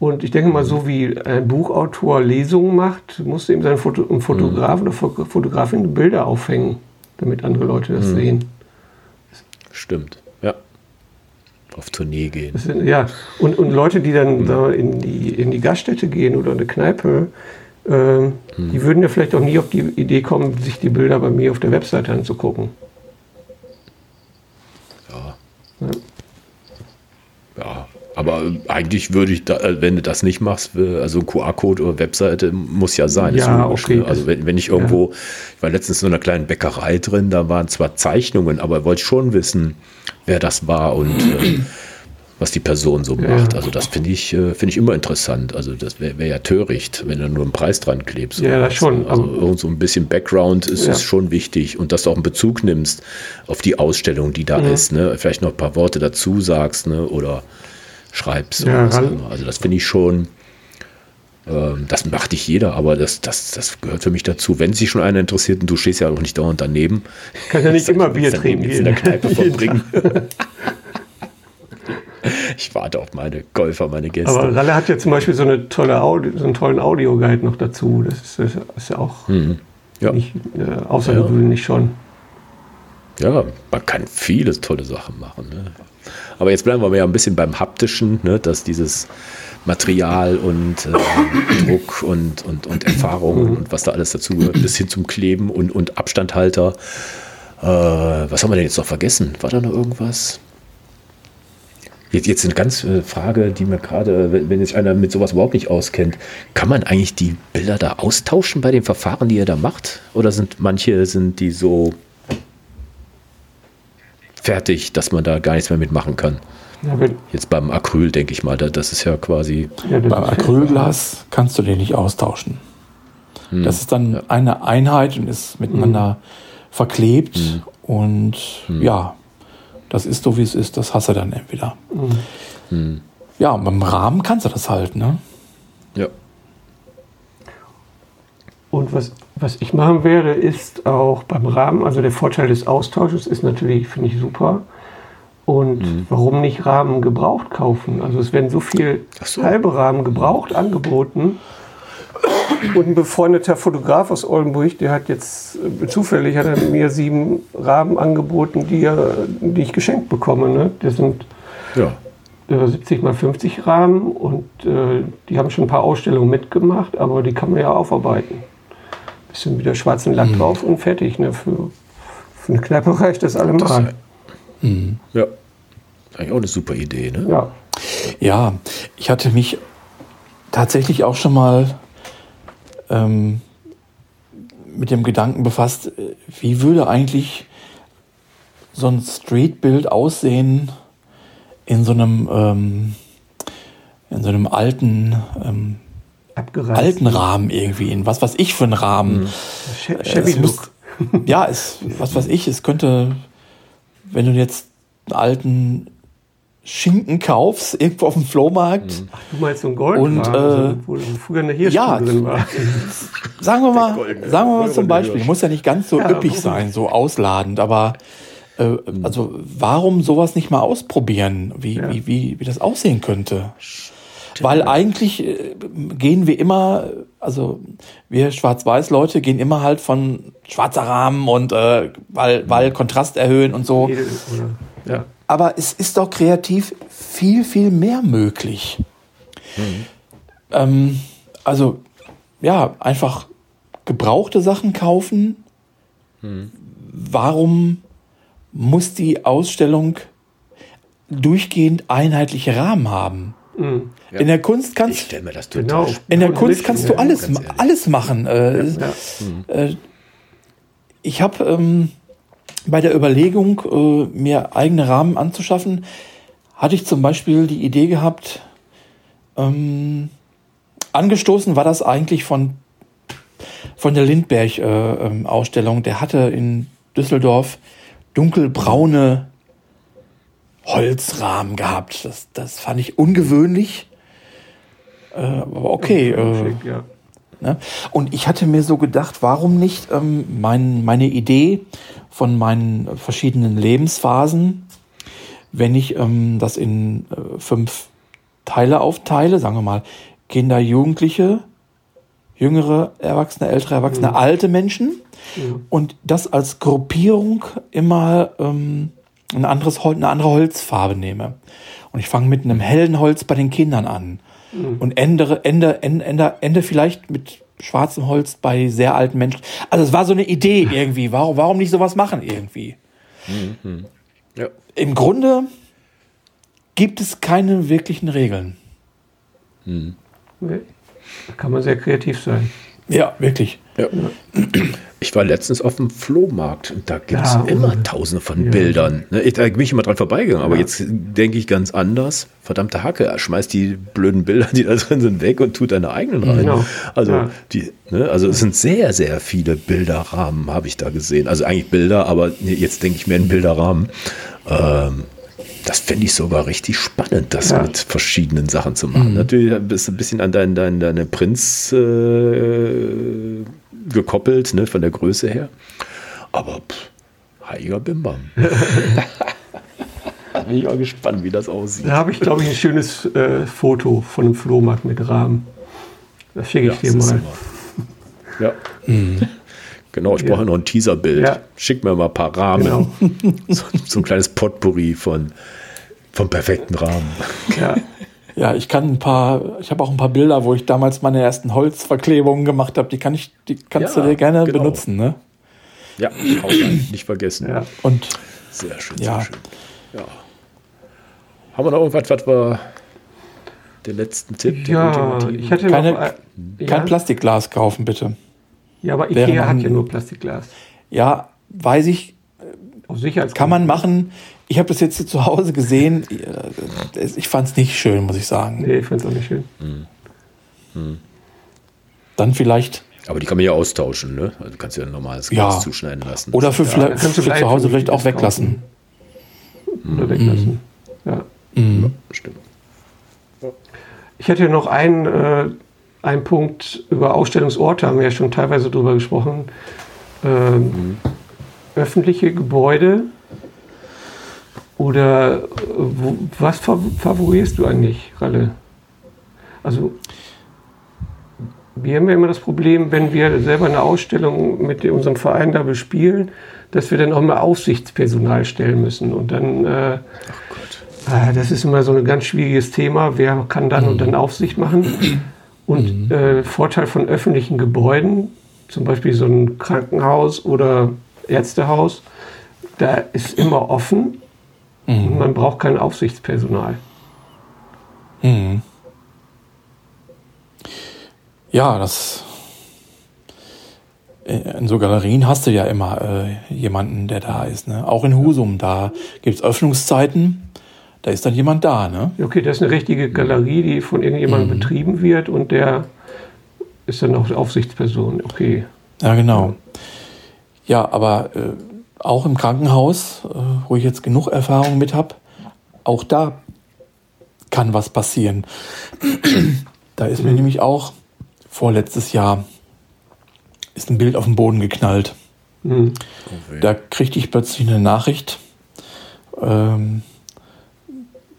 Und ich denke mal, so wie ein Buchautor Lesungen macht, muss eben sein Foto, Fotograf mhm. oder Fotografin Bilder aufhängen, damit andere Leute das mhm. sehen. Stimmt, ja. Auf Tournee gehen. Sind, ja, und, und Leute, die dann mhm. da in die, in die Gaststätte gehen oder eine Kneipe, äh, mhm. die würden ja vielleicht auch nie auf die Idee kommen, sich die Bilder bei mir auf der Webseite anzugucken. Ja. ja. ja. Aber eigentlich würde ich, da, äh, wenn du das nicht machst, also QR-Code oder Webseite muss ja sein. Ja, okay. Ne? Also wenn, wenn ich irgendwo, ja. ich war letztens in einer kleinen Bäckerei drin, da waren zwar Zeichnungen, aber wollte schon wissen, wer das war und äh, was die Person so macht. Ja. Also das finde ich, äh, finde ich immer interessant. Also das wäre wär ja töricht, wenn du nur einen Preis dran klebst. Ja, das schon. Also irgend so ein bisschen Background ist, ja. ist schon wichtig und dass du auch einen Bezug nimmst auf die Ausstellung, die da mhm. ist. Ne? Vielleicht noch ein paar Worte dazu sagst ne? oder schreibst. Ja, also das finde ich schon, ähm, das macht nicht jeder, aber das, das, das gehört für mich dazu. Wenn sich schon einer interessiert und du stehst ja auch nicht dauernd daneben. Kann ja nicht immer Bier trinken. in der Kneipe verbringen. ich warte auf meine Golfer, meine Gäste. Aber Ralle hat ja zum Beispiel so, eine tolle Audio, so einen tollen Audioguide noch dazu. Das ist, das ist ja auch mhm. ja. Nicht, äh, außergewöhnlich ja. schon. Ja, man kann viele tolle Sachen machen. Ne? Aber jetzt bleiben wir ja ein bisschen beim haptischen, ne, dass dieses Material und äh, Druck und, und, und Erfahrung mhm. und was da alles dazu gehört, bis hin zum Kleben und, und Abstandhalter. Äh, was haben wir denn jetzt noch vergessen? War da noch irgendwas? Jetzt, jetzt eine ganz äh, Frage, die mir gerade, wenn, wenn sich einer mit sowas überhaupt nicht auskennt, kann man eigentlich die Bilder da austauschen bei den Verfahren, die ihr da macht? Oder sind manche, sind die so fertig, dass man da gar nichts mehr mitmachen kann. Ja, Jetzt beim Acryl denke ich mal, das ist ja quasi. Ja, beim Acrylglas kannst du den nicht austauschen. Hm. Das ist dann ja. eine Einheit und ist miteinander hm. verklebt mhm. und mhm. ja, das ist so wie es ist, das hasse dann entweder. Mhm. Ja, beim Rahmen kannst du das halt, ne? Ja. Und was, was ich machen werde, ist auch beim Rahmen, also der Vorteil des Austausches ist natürlich, finde ich super. Und mhm. warum nicht Rahmen gebraucht kaufen? Also es werden so viel so. halbe Rahmen gebraucht angeboten. Und ein befreundeter Fotograf aus Oldenburg, der hat jetzt äh, zufällig hat er mir sieben Rahmen angeboten, die, er, die ich geschenkt bekomme. Ne? Das sind ja. 70 mal 50 Rahmen und äh, die haben schon ein paar Ausstellungen mitgemacht, aber die kann man ja aufarbeiten bisschen wieder schwarzen Lack mhm. drauf und fertig. Ne? Für, für eine Kneipe reicht das allemal. Das, mhm. Ja, eigentlich auch eine super Idee. Ne? Ja. ja, ich hatte mich tatsächlich auch schon mal ähm, mit dem Gedanken befasst, wie würde eigentlich so ein Streetbild aussehen in so einem ähm, in so einem alten ähm, alten Rahmen irgendwie, in was weiß ich für einen Rahmen. Mhm. Es muss, ja, es, was weiß ich, es könnte, wenn du jetzt einen alten Schinken kaufst, irgendwo auf dem Flohmarkt. Mhm. Ach, du meinst so ein Gold und, äh, wo früher eine Hirsch ja, drin war. sagen wir mal, sagen wir mal zum Beispiel, muss ja nicht ganz so ja, üppig sein, so ausladend, aber äh, mhm. also warum sowas nicht mal ausprobieren, wie, ja. wie, wie, wie das aussehen könnte? Weil eigentlich äh, gehen wir immer, also wir Schwarz-Weiß-Leute gehen immer halt von schwarzer Rahmen und äh, weil, weil Kontrast erhöhen und so. Ja. Aber es ist doch kreativ viel, viel mehr möglich. Mhm. Ähm, also ja, einfach gebrauchte Sachen kaufen. Mhm. Warum muss die Ausstellung durchgehend einheitliche Rahmen haben? Mhm. Ja. In der Kunst kannst ich stell mir das total genau. In der Kunst kannst du alles, alles machen. Äh, ja. Mhm. Äh, ich habe ähm, bei der Überlegung, äh, mir eigene Rahmen anzuschaffen, hatte ich zum Beispiel die Idee gehabt, ähm, angestoßen war das eigentlich von, von der Lindbergh-Ausstellung. Äh, ähm, der hatte in Düsseldorf dunkelbraune Holzrahmen gehabt. Das, das fand ich ungewöhnlich. Äh, aber okay. Äh, ja. Ne? Und ich hatte mir so gedacht, warum nicht ähm, mein, meine Idee von meinen verschiedenen Lebensphasen, wenn ich ähm, das in äh, fünf Teile aufteile, sagen wir mal, Kinder, Jugendliche, jüngere Erwachsene, ältere Erwachsene, mhm. alte Menschen mhm. und das als Gruppierung immer ähm, ein anderes eine andere Holzfarbe nehme. Und ich fange mit einem hellen Holz bei den Kindern an mhm. und ändere, ende, ende, ende vielleicht mit schwarzem Holz bei sehr alten Menschen. Also es war so eine Idee irgendwie. Warum, warum nicht sowas machen irgendwie? Mhm. Ja. Im Grunde gibt es keine wirklichen Regeln. Mhm. Da kann man sehr kreativ sein. Ja, wirklich. Ja. Ich war letztens auf dem Flohmarkt und da gibt es ja, immer tausende von ja. Bildern. Ne, ich, da bin ich immer dran vorbeigegangen, aber jetzt denke ich ganz anders. Verdammte Hacke, er schmeißt die blöden Bilder, die da drin sind, weg und tut deine eigenen rein. Genau. Also, die, ne, also es sind sehr, sehr viele Bilderrahmen, habe ich da gesehen. Also eigentlich Bilder, aber jetzt denke ich mehr in Bilderrahmen. Ähm, das fände ich sogar richtig spannend, das ja. mit verschiedenen Sachen zu machen. Mhm. Natürlich bist du ein bisschen an dein, dein, deine Prinz äh, gekoppelt, ne, von der Größe her. Aber pff, heiliger Bimbam. da bin ich auch gespannt, wie das aussieht. Da habe ich, glaube ich, ein schönes äh, Foto von einem Flohmarkt mit Rahmen. Das schicke ich ja, dir mal. Ja. Mhm. Genau, ich brauche ja. noch ein Teaserbild. Ja. Schick mir mal ein paar Rahmen. Genau. So, so, ein kleines Potpourri von, vom perfekten Rahmen. Ja. Ja, ich kann ein paar, ich habe auch ein paar Bilder, wo ich damals meine ersten Holzverklebungen gemacht habe. Die kann ich, die kannst ja, du dir gerne genau. benutzen, ne? Ja, nicht vergessen. Ja. Und sehr schön, ja. sehr schön. Ja. Haben wir noch irgendwas, was wir den letzten Tipp, ja, ich hatte Keine, noch, äh, kein Plastikglas kaufen, bitte. Ja, aber Ikea hat ja nur Plastikglas. Ja, weiß ich. Kann man machen. Ich habe das jetzt zu Hause gesehen. Ich fand es nicht schön, muss ich sagen. Nee, ich fand es auch nicht schön. Hm. Hm. Dann vielleicht Aber die kann man ja austauschen, ne? Also du kannst ja ein normales Ja. Glas zuschneiden lassen. Oder für, Ja, vielleicht, du für gleich zu Hause vielleicht auch weglassen. Oder weglassen. Ja. Mhm. Stimmt. Ich hätte noch einen, äh, einen Punkt über Ausstellungsorte, haben wir ja schon teilweise drüber gesprochen. Ähm, Öffentliche Gebäude oder äh, wo, was fa- favorisierst du eigentlich, Ralle? Also wir haben ja immer das Problem, wenn wir selber eine Ausstellung mit unserem Verein da bespielen, dass wir dann auch mal Aufsichtspersonal stellen müssen. Und dann äh, Ah, Das ist immer so ein ganz schwieriges Thema. Wer kann dann und dann Aufsicht machen? Und äh, Vorteil von öffentlichen Gebäuden, zum Beispiel so ein Krankenhaus oder Ärztehaus, da ist immer offen und man braucht kein Aufsichtspersonal. Mhm. Ja, das. äh, In so Galerien hast du ja immer äh, jemanden, der da ist. Ne? Auch in Husum, da gibt es Öffnungszeiten, da ist dann jemand da. Ne? Okay, das ist eine richtige Galerie, die von irgendjemandem betrieben wird und der ist dann auch Aufsichtsperson. Okay. Ja, genau. Ja, aber äh, auch im Krankenhaus, äh, wo ich jetzt genug Erfahrung mit habe, auch da kann was passieren. da ist mir nämlich auch vorletztes Jahr ist ein Bild auf den Boden geknallt. Hm. Da kriegte ich plötzlich eine Nachricht ähm,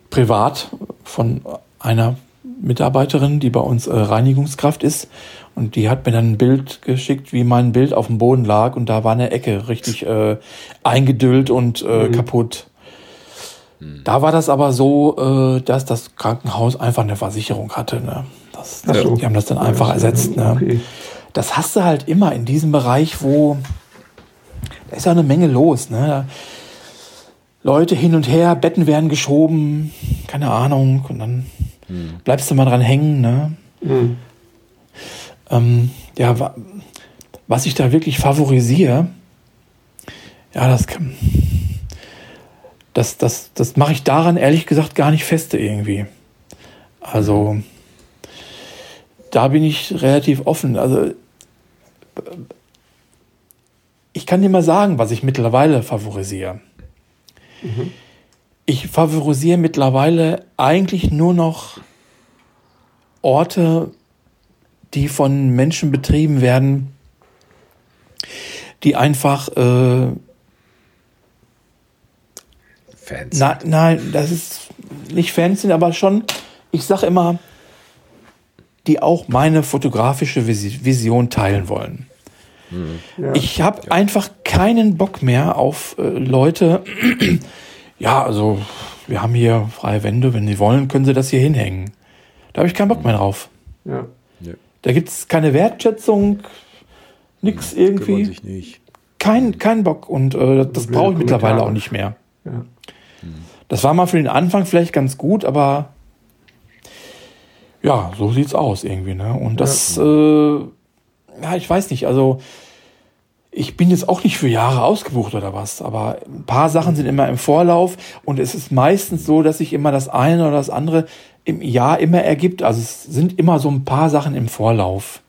privat von einer Mitarbeiterin, die bei uns äh, Reinigungskraft ist. Und die hat mir dann ein Bild geschickt, wie mein Bild auf dem Boden lag. Und da war eine Ecke richtig äh, eingedüllt und äh, kaputt. Da war das aber so, äh, dass das Krankenhaus einfach eine Versicherung hatte. Ne? Das, Ach so. Die haben das dann einfach ersetzt. Ne? Okay. das hast du halt immer in diesem Bereich, wo da ist ja eine Menge los. Ne? Leute hin und her, Betten werden geschoben, keine Ahnung, und dann bleibst du mal dran hängen. Ne? Hm. Ähm, ja, wa was ich da wirklich favorisiere, ja, das kann, das, das, das mache ich daran ehrlich gesagt gar nicht feste irgendwie. Also, da bin ich relativ offen. Also, ich kann dir mal sagen, was ich mittlerweile favorisiere. Ich favorisiere mittlerweile eigentlich nur noch Orte, die von Menschen betrieben werden, die einfach, äh, Fans. na, nein, das ist nicht Fans sind, aber schon, ich sage immer, die auch meine fotografische Visi- Vision teilen wollen. Ja. Ich habe einfach keinen Bock mehr auf äh, Leute. Ja, also wir haben hier freie Wände. Wenn Sie wollen, können Sie das hier hinhängen. Da habe ich keinen Bock mehr drauf. ja. Da gibt es keine Wertschätzung, nix Kümmern irgendwie. sich nicht. Kein, kein Bock. Und äh, das brauche ich mittlerweile auch nicht mehr. ja. Das war mal für den Anfang vielleicht ganz gut, aber ja, so sieht's aus irgendwie. Ne? Und das, äh, ja, ich weiß nicht. Also ich bin jetzt auch nicht für Jahre ausgebucht oder was, aber ein paar Sachen sind immer im Vorlauf und es ist meistens so, dass sich immer das eine oder das andere im Jahr immer ergibt. Also es sind immer so ein paar Sachen im Vorlauf.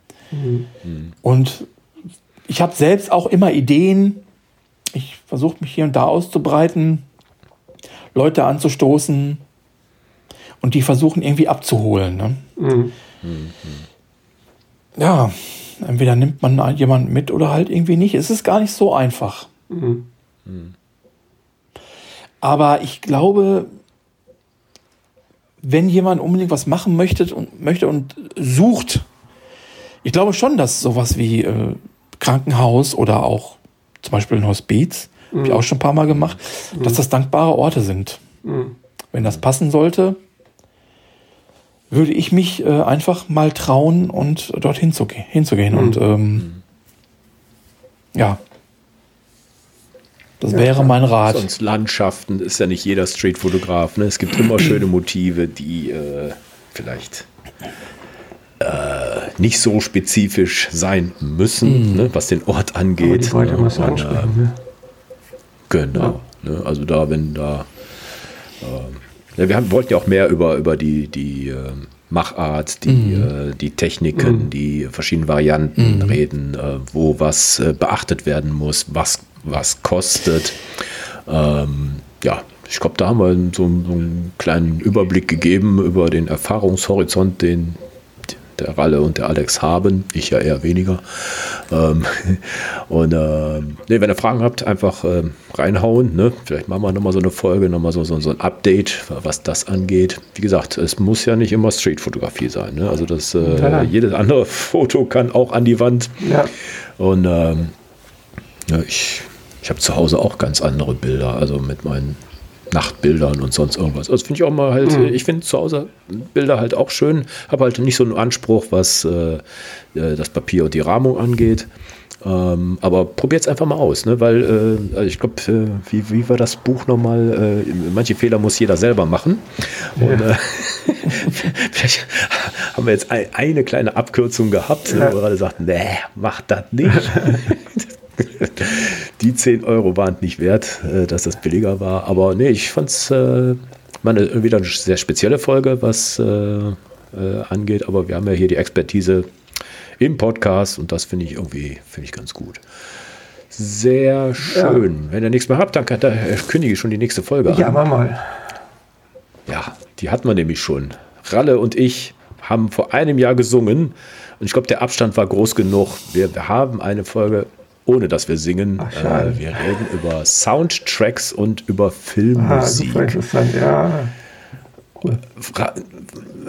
Und ich habe selbst auch immer Ideen. Ich versuche mich hier und da auszubreiten, Leute anzustoßen und die versuchen irgendwie abzuholen. Ne? Mhm. Ja, entweder nimmt man jemanden mit oder halt irgendwie nicht. Es ist gar nicht so einfach. Mhm. Aber ich glaube, wenn jemand unbedingt was machen möchte und möchte und sucht, ich glaube schon, dass sowas wie äh, Krankenhaus oder auch zum Beispiel ein Hospiz, habe ich auch schon ein paar Mal gemacht, dass das dankbare Orte sind. Mhm. Wenn das passen sollte, würde ich mich äh, einfach mal trauen und dorthin zu, ge- hinzugehen. Und ähm, ja, das Ja, wäre mein Rat. Sonst Landschaften ist ja nicht jeder Streetfotograf. Ne? Es gibt immer schöne Motive, die äh, vielleicht äh, nicht so spezifisch sein müssen, ne? was den Ort Aber angeht. die weiter ne? Und, äh, ansprechen. Ne? Genau. Ne? Also da, wenn da. ähm, ja, wir haben, wollten ja auch mehr über, über die, die ähm, Machart, die, mhm. äh, die Techniken, mhm. die verschiedenen Varianten mhm. reden, äh, wo was äh, beachtet werden muss, was, was kostet. Ähm, ja, ich glaube, da haben wir so, so, einen kleinen Überblick gegeben über den Erfahrungshorizont, den der Ralle und der Alex haben. Ich ja eher weniger. Ähm, und äh, nee, wenn ihr Fragen habt, einfach äh, reinhauen. Ne? Vielleicht machen wir nochmal so eine Folge, nochmal so, so, so ein Update, was das angeht. Wie gesagt, es muss ja nicht immer Streetfotografie sein. Ne? Also das, äh, jedes andere Foto kann auch an die Wand. Ja. Und ähm, ja, ich, ich habe zu Hause auch ganz andere Bilder. Also mit meinen Nachtbildern und sonst irgendwas. Also finde ich auch mal halt, mhm. ich finde zu Hause Bilder halt auch schön, habe halt nicht so einen Anspruch, was äh, äh, das Papier und die Rahmung angeht. Ähm, aber probiert es einfach mal aus, ne? weil äh, also ich glaube, äh, wie, wie war das Buch nochmal? Äh, manche Fehler muss jeder selber machen. Ja. Und äh, vielleicht haben wir jetzt ein, eine kleine Abkürzung gehabt, ja. wo wir gerade sagten, nee, mach das nicht. die 10 Euro waren nicht wert, äh, dass das billiger war. Aber nee, ich fand es äh, wieder eine sehr spezielle Folge, was äh, äh, angeht. Aber wir haben ja hier die Expertise im Podcast und das finde ich irgendwie finde ich ganz gut. Sehr schön. Ja. Wenn ihr nichts mehr habt, dann kann, da kündige ich schon die nächste Folge an. Ja, mach mal. Ja, die hat man nämlich schon. Ralle und ich haben vor einem Jahr gesungen und ich glaube, der Abstand war groß genug. Wir, wir haben eine Folge ohne dass wir singen. Ach, äh, wir reden über Soundtracks und über Filmmusik. Ah, interessant, ja. Cool.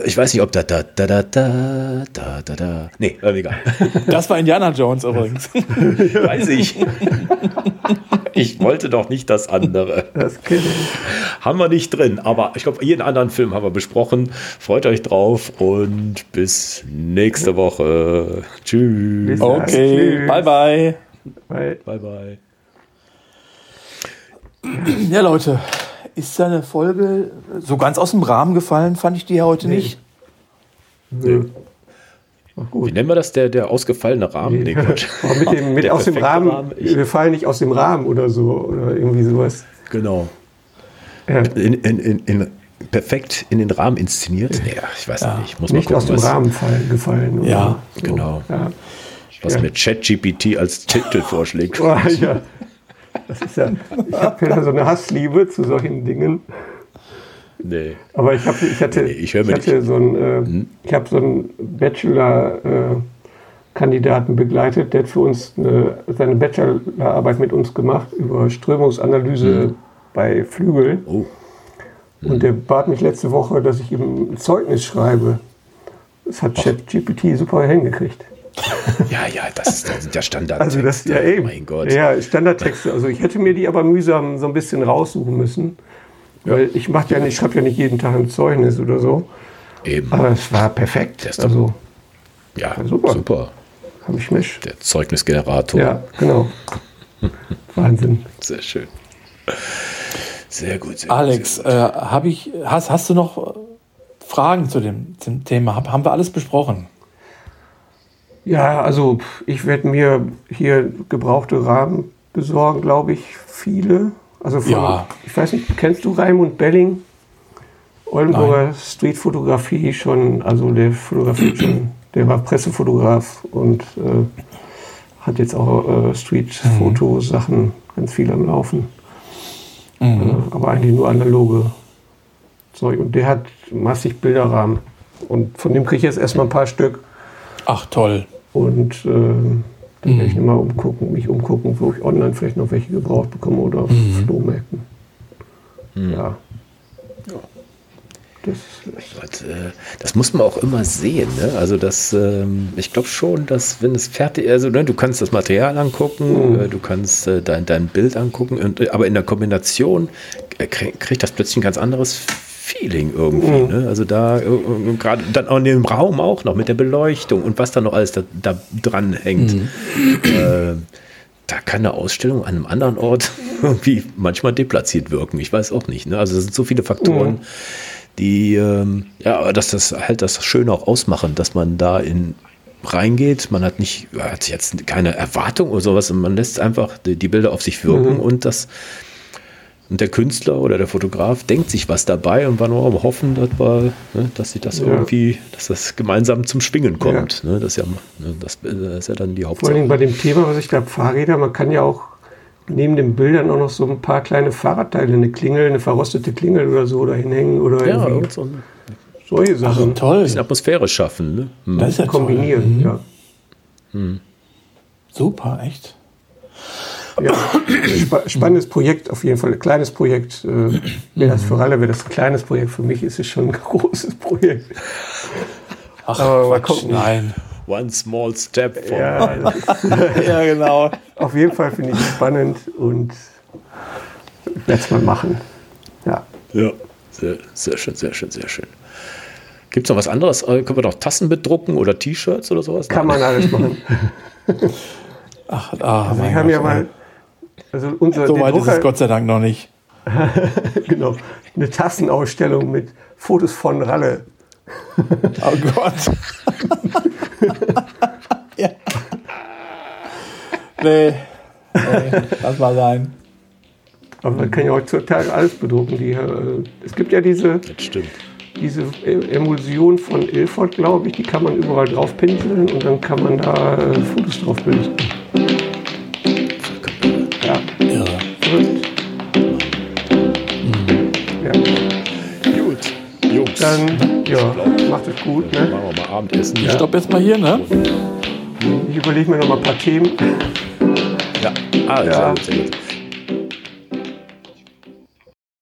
Ich weiß nicht, ob da da da da da da da da. Nee, äh, egal. Das war Indiana Jones übrigens. weiß ich. Ich wollte doch nicht das andere. Das haben wir nicht drin, aber ich glaube, jeden anderen Film haben wir besprochen. Freut euch drauf und bis nächste Woche. Tschüss. Okay, bye bye. Bye. Bye, bye. Ja, Leute, ist eine Folge so ganz aus dem Rahmen gefallen, fand ich die ja heute nee. nicht. Nee. Wie nennen wir das? Der, der ausgefallene Rahmen? Nee, mit dem, mit aus dem Rahmen, Rahmen wir fallen nicht aus dem Rahmen oder so oder irgendwie sowas. Genau. Ja. In, in, in, in, perfekt in den Rahmen inszeniert. Nee, ich weiß ja. nicht. Muss nicht gucken, aus dem Rahmen fallen, gefallen. Oder ja, so. genau. Ja was ja. mir ChatGPT als Titel vorschlägt. Oh, ja. Das ist ja, ich habe ja so eine Hassliebe zu solchen Dingen. Nee. Aber ich, hab, ich hatte, nee, ich, ich hatte so einen, äh, hm? ich habe so einen Bachelor-Kandidaten äh, begleitet, der hat für uns eine, seine Bachelorarbeit mit uns gemacht über Strömungsanalyse hm. bei Flügeln. Oh. Hm. Und der bat mich letzte Woche, dass ich ihm ein Zeugnis schreibe. Das hat ChatGPT super hingekriegt. Ja, ja, das, das sind ja Standardtexte. Also das, ja eben. Mein Gott. Ja, Standardtexte. Also ich hätte mir die aber mühsam so ein bisschen raussuchen müssen. Weil ich mache ja nicht, ich schreibe ja nicht jeden Tag ein Zeugnis oder so. Eben. Aber es war perfekt. Also, ja, super. super. Habe ich mich. Der Zeugnisgenerator. Ja, genau. Wahnsinn. Sehr schön. Sehr gut. Sehr Alex. Äh, ich, hast, hast du noch Fragen zu dem, zum Thema? haben wir alles besprochen? Ja, also ich werde mir hier gebrauchte Rahmen besorgen, glaube ich, viele. Also von, ja. ich weiß nicht, kennst du Raimund Belling? Oldenburger Streetfotografie schon, also der fotografiert schon, der war Pressefotograf und äh, hat jetzt auch äh, Streetfotosachen mhm. ganz viel am Laufen. Mhm. Äh, aber eigentlich nur analoge Zeug. Und der hat massig Bilderrahmen. Und von dem kriege ich jetzt erstmal ein paar Stück. Ach toll. Und äh, dann werde ich mhm. immer umgucken, mich umgucken, wo ich online vielleicht noch welche gebraucht bekomme oder auf mhm. Flohmärkten. Mhm. Ja. Das, äh, das, muss man auch immer sehen. Ne? Also das, ähm, ich glaube schon, dass wenn es fertig, also ne, du kannst das Material angucken, mhm. Äh, du kannst äh, dein, dein Bild angucken, und, aber in der Kombination kriegt das plötzlich ein ganz anderes Feeling irgendwie. Mhm. Ne? Also da äh, gerade dann auch in dem Raum auch noch mit der Beleuchtung und was da noch alles da, da dran hängt. Mhm. Äh, da kann eine Ausstellung an einem anderen Ort irgendwie manchmal deplatziert wirken. Ich weiß auch nicht. Ne? Also es sind so viele Faktoren, mhm. die ähm, ja, dass das halt das Schöne auch ausmachen, dass man da in reingeht. Man hat nicht, hat jetzt keine Erwartung oder sowas, man lässt einfach die, die Bilder auf sich wirken mhm. und das Und der Künstler oder der Fotograf denkt sich was dabei und war nur am Hoffen, dass, wir, ne, dass sie das ja. irgendwie, dass das gemeinsam zum Schwingen kommt. Ja. Ne, das, ist ja, ne, das, ist ja dann die Hauptsache. Vor allem bei dem Thema, was ich glaube, Fahrräder, man kann ja auch neben den Bildern auch noch so ein paar kleine Fahrradteile, eine Klingel, eine verrostete Klingel oder so da hinhängen oder ja, so solche Sachen. Ach, toll. Ein bisschen Atmosphäre schaffen. Ne? Mhm. Das ist ja kombinieren, mhm. ja. Mhm. Super, echt. Ja, sp spannendes Projekt, auf jeden Fall ein kleines Projekt. Äh, wäre das für alle, wäre das ein kleines Projekt. Für mich ist es schon ein großes Projekt. Ach, Aber Quatsch, nein. One small step. Ja, ja, genau. Auf jeden Fall finde ich es spannend und werde es mal machen. Ja. Ja, sehr, sehr schön, sehr schön, sehr schön. Gibt es noch was anderes? Äh, können wir noch Tassen bedrucken oder T-Shirts oder sowas? Kann man alles machen. Ach, ah, also wir haben ja mal also unser, so weit Drucker, ist es Gott sei Dank noch nicht. genau. Eine Tassenausstellung mit Fotos von Ralle. oh Gott. ja. Nee. nee. Lass mal sein. Aber man kann ja heutzutage alles bedrucken. Die, äh, es gibt ja diese, diese Emulsion von Ilford, glaube ich, die kann man überall drauf pinseln und dann kann man da äh, Fotos drauf bilden. Dann, ja, macht es gut. Ne? Machen wir mal Abendessen. Ich stopp jetzt mal hier, ne? Ich überlege mir noch mal ein paar Themen. Ja, ah, ja. sehr gut, sehr gut.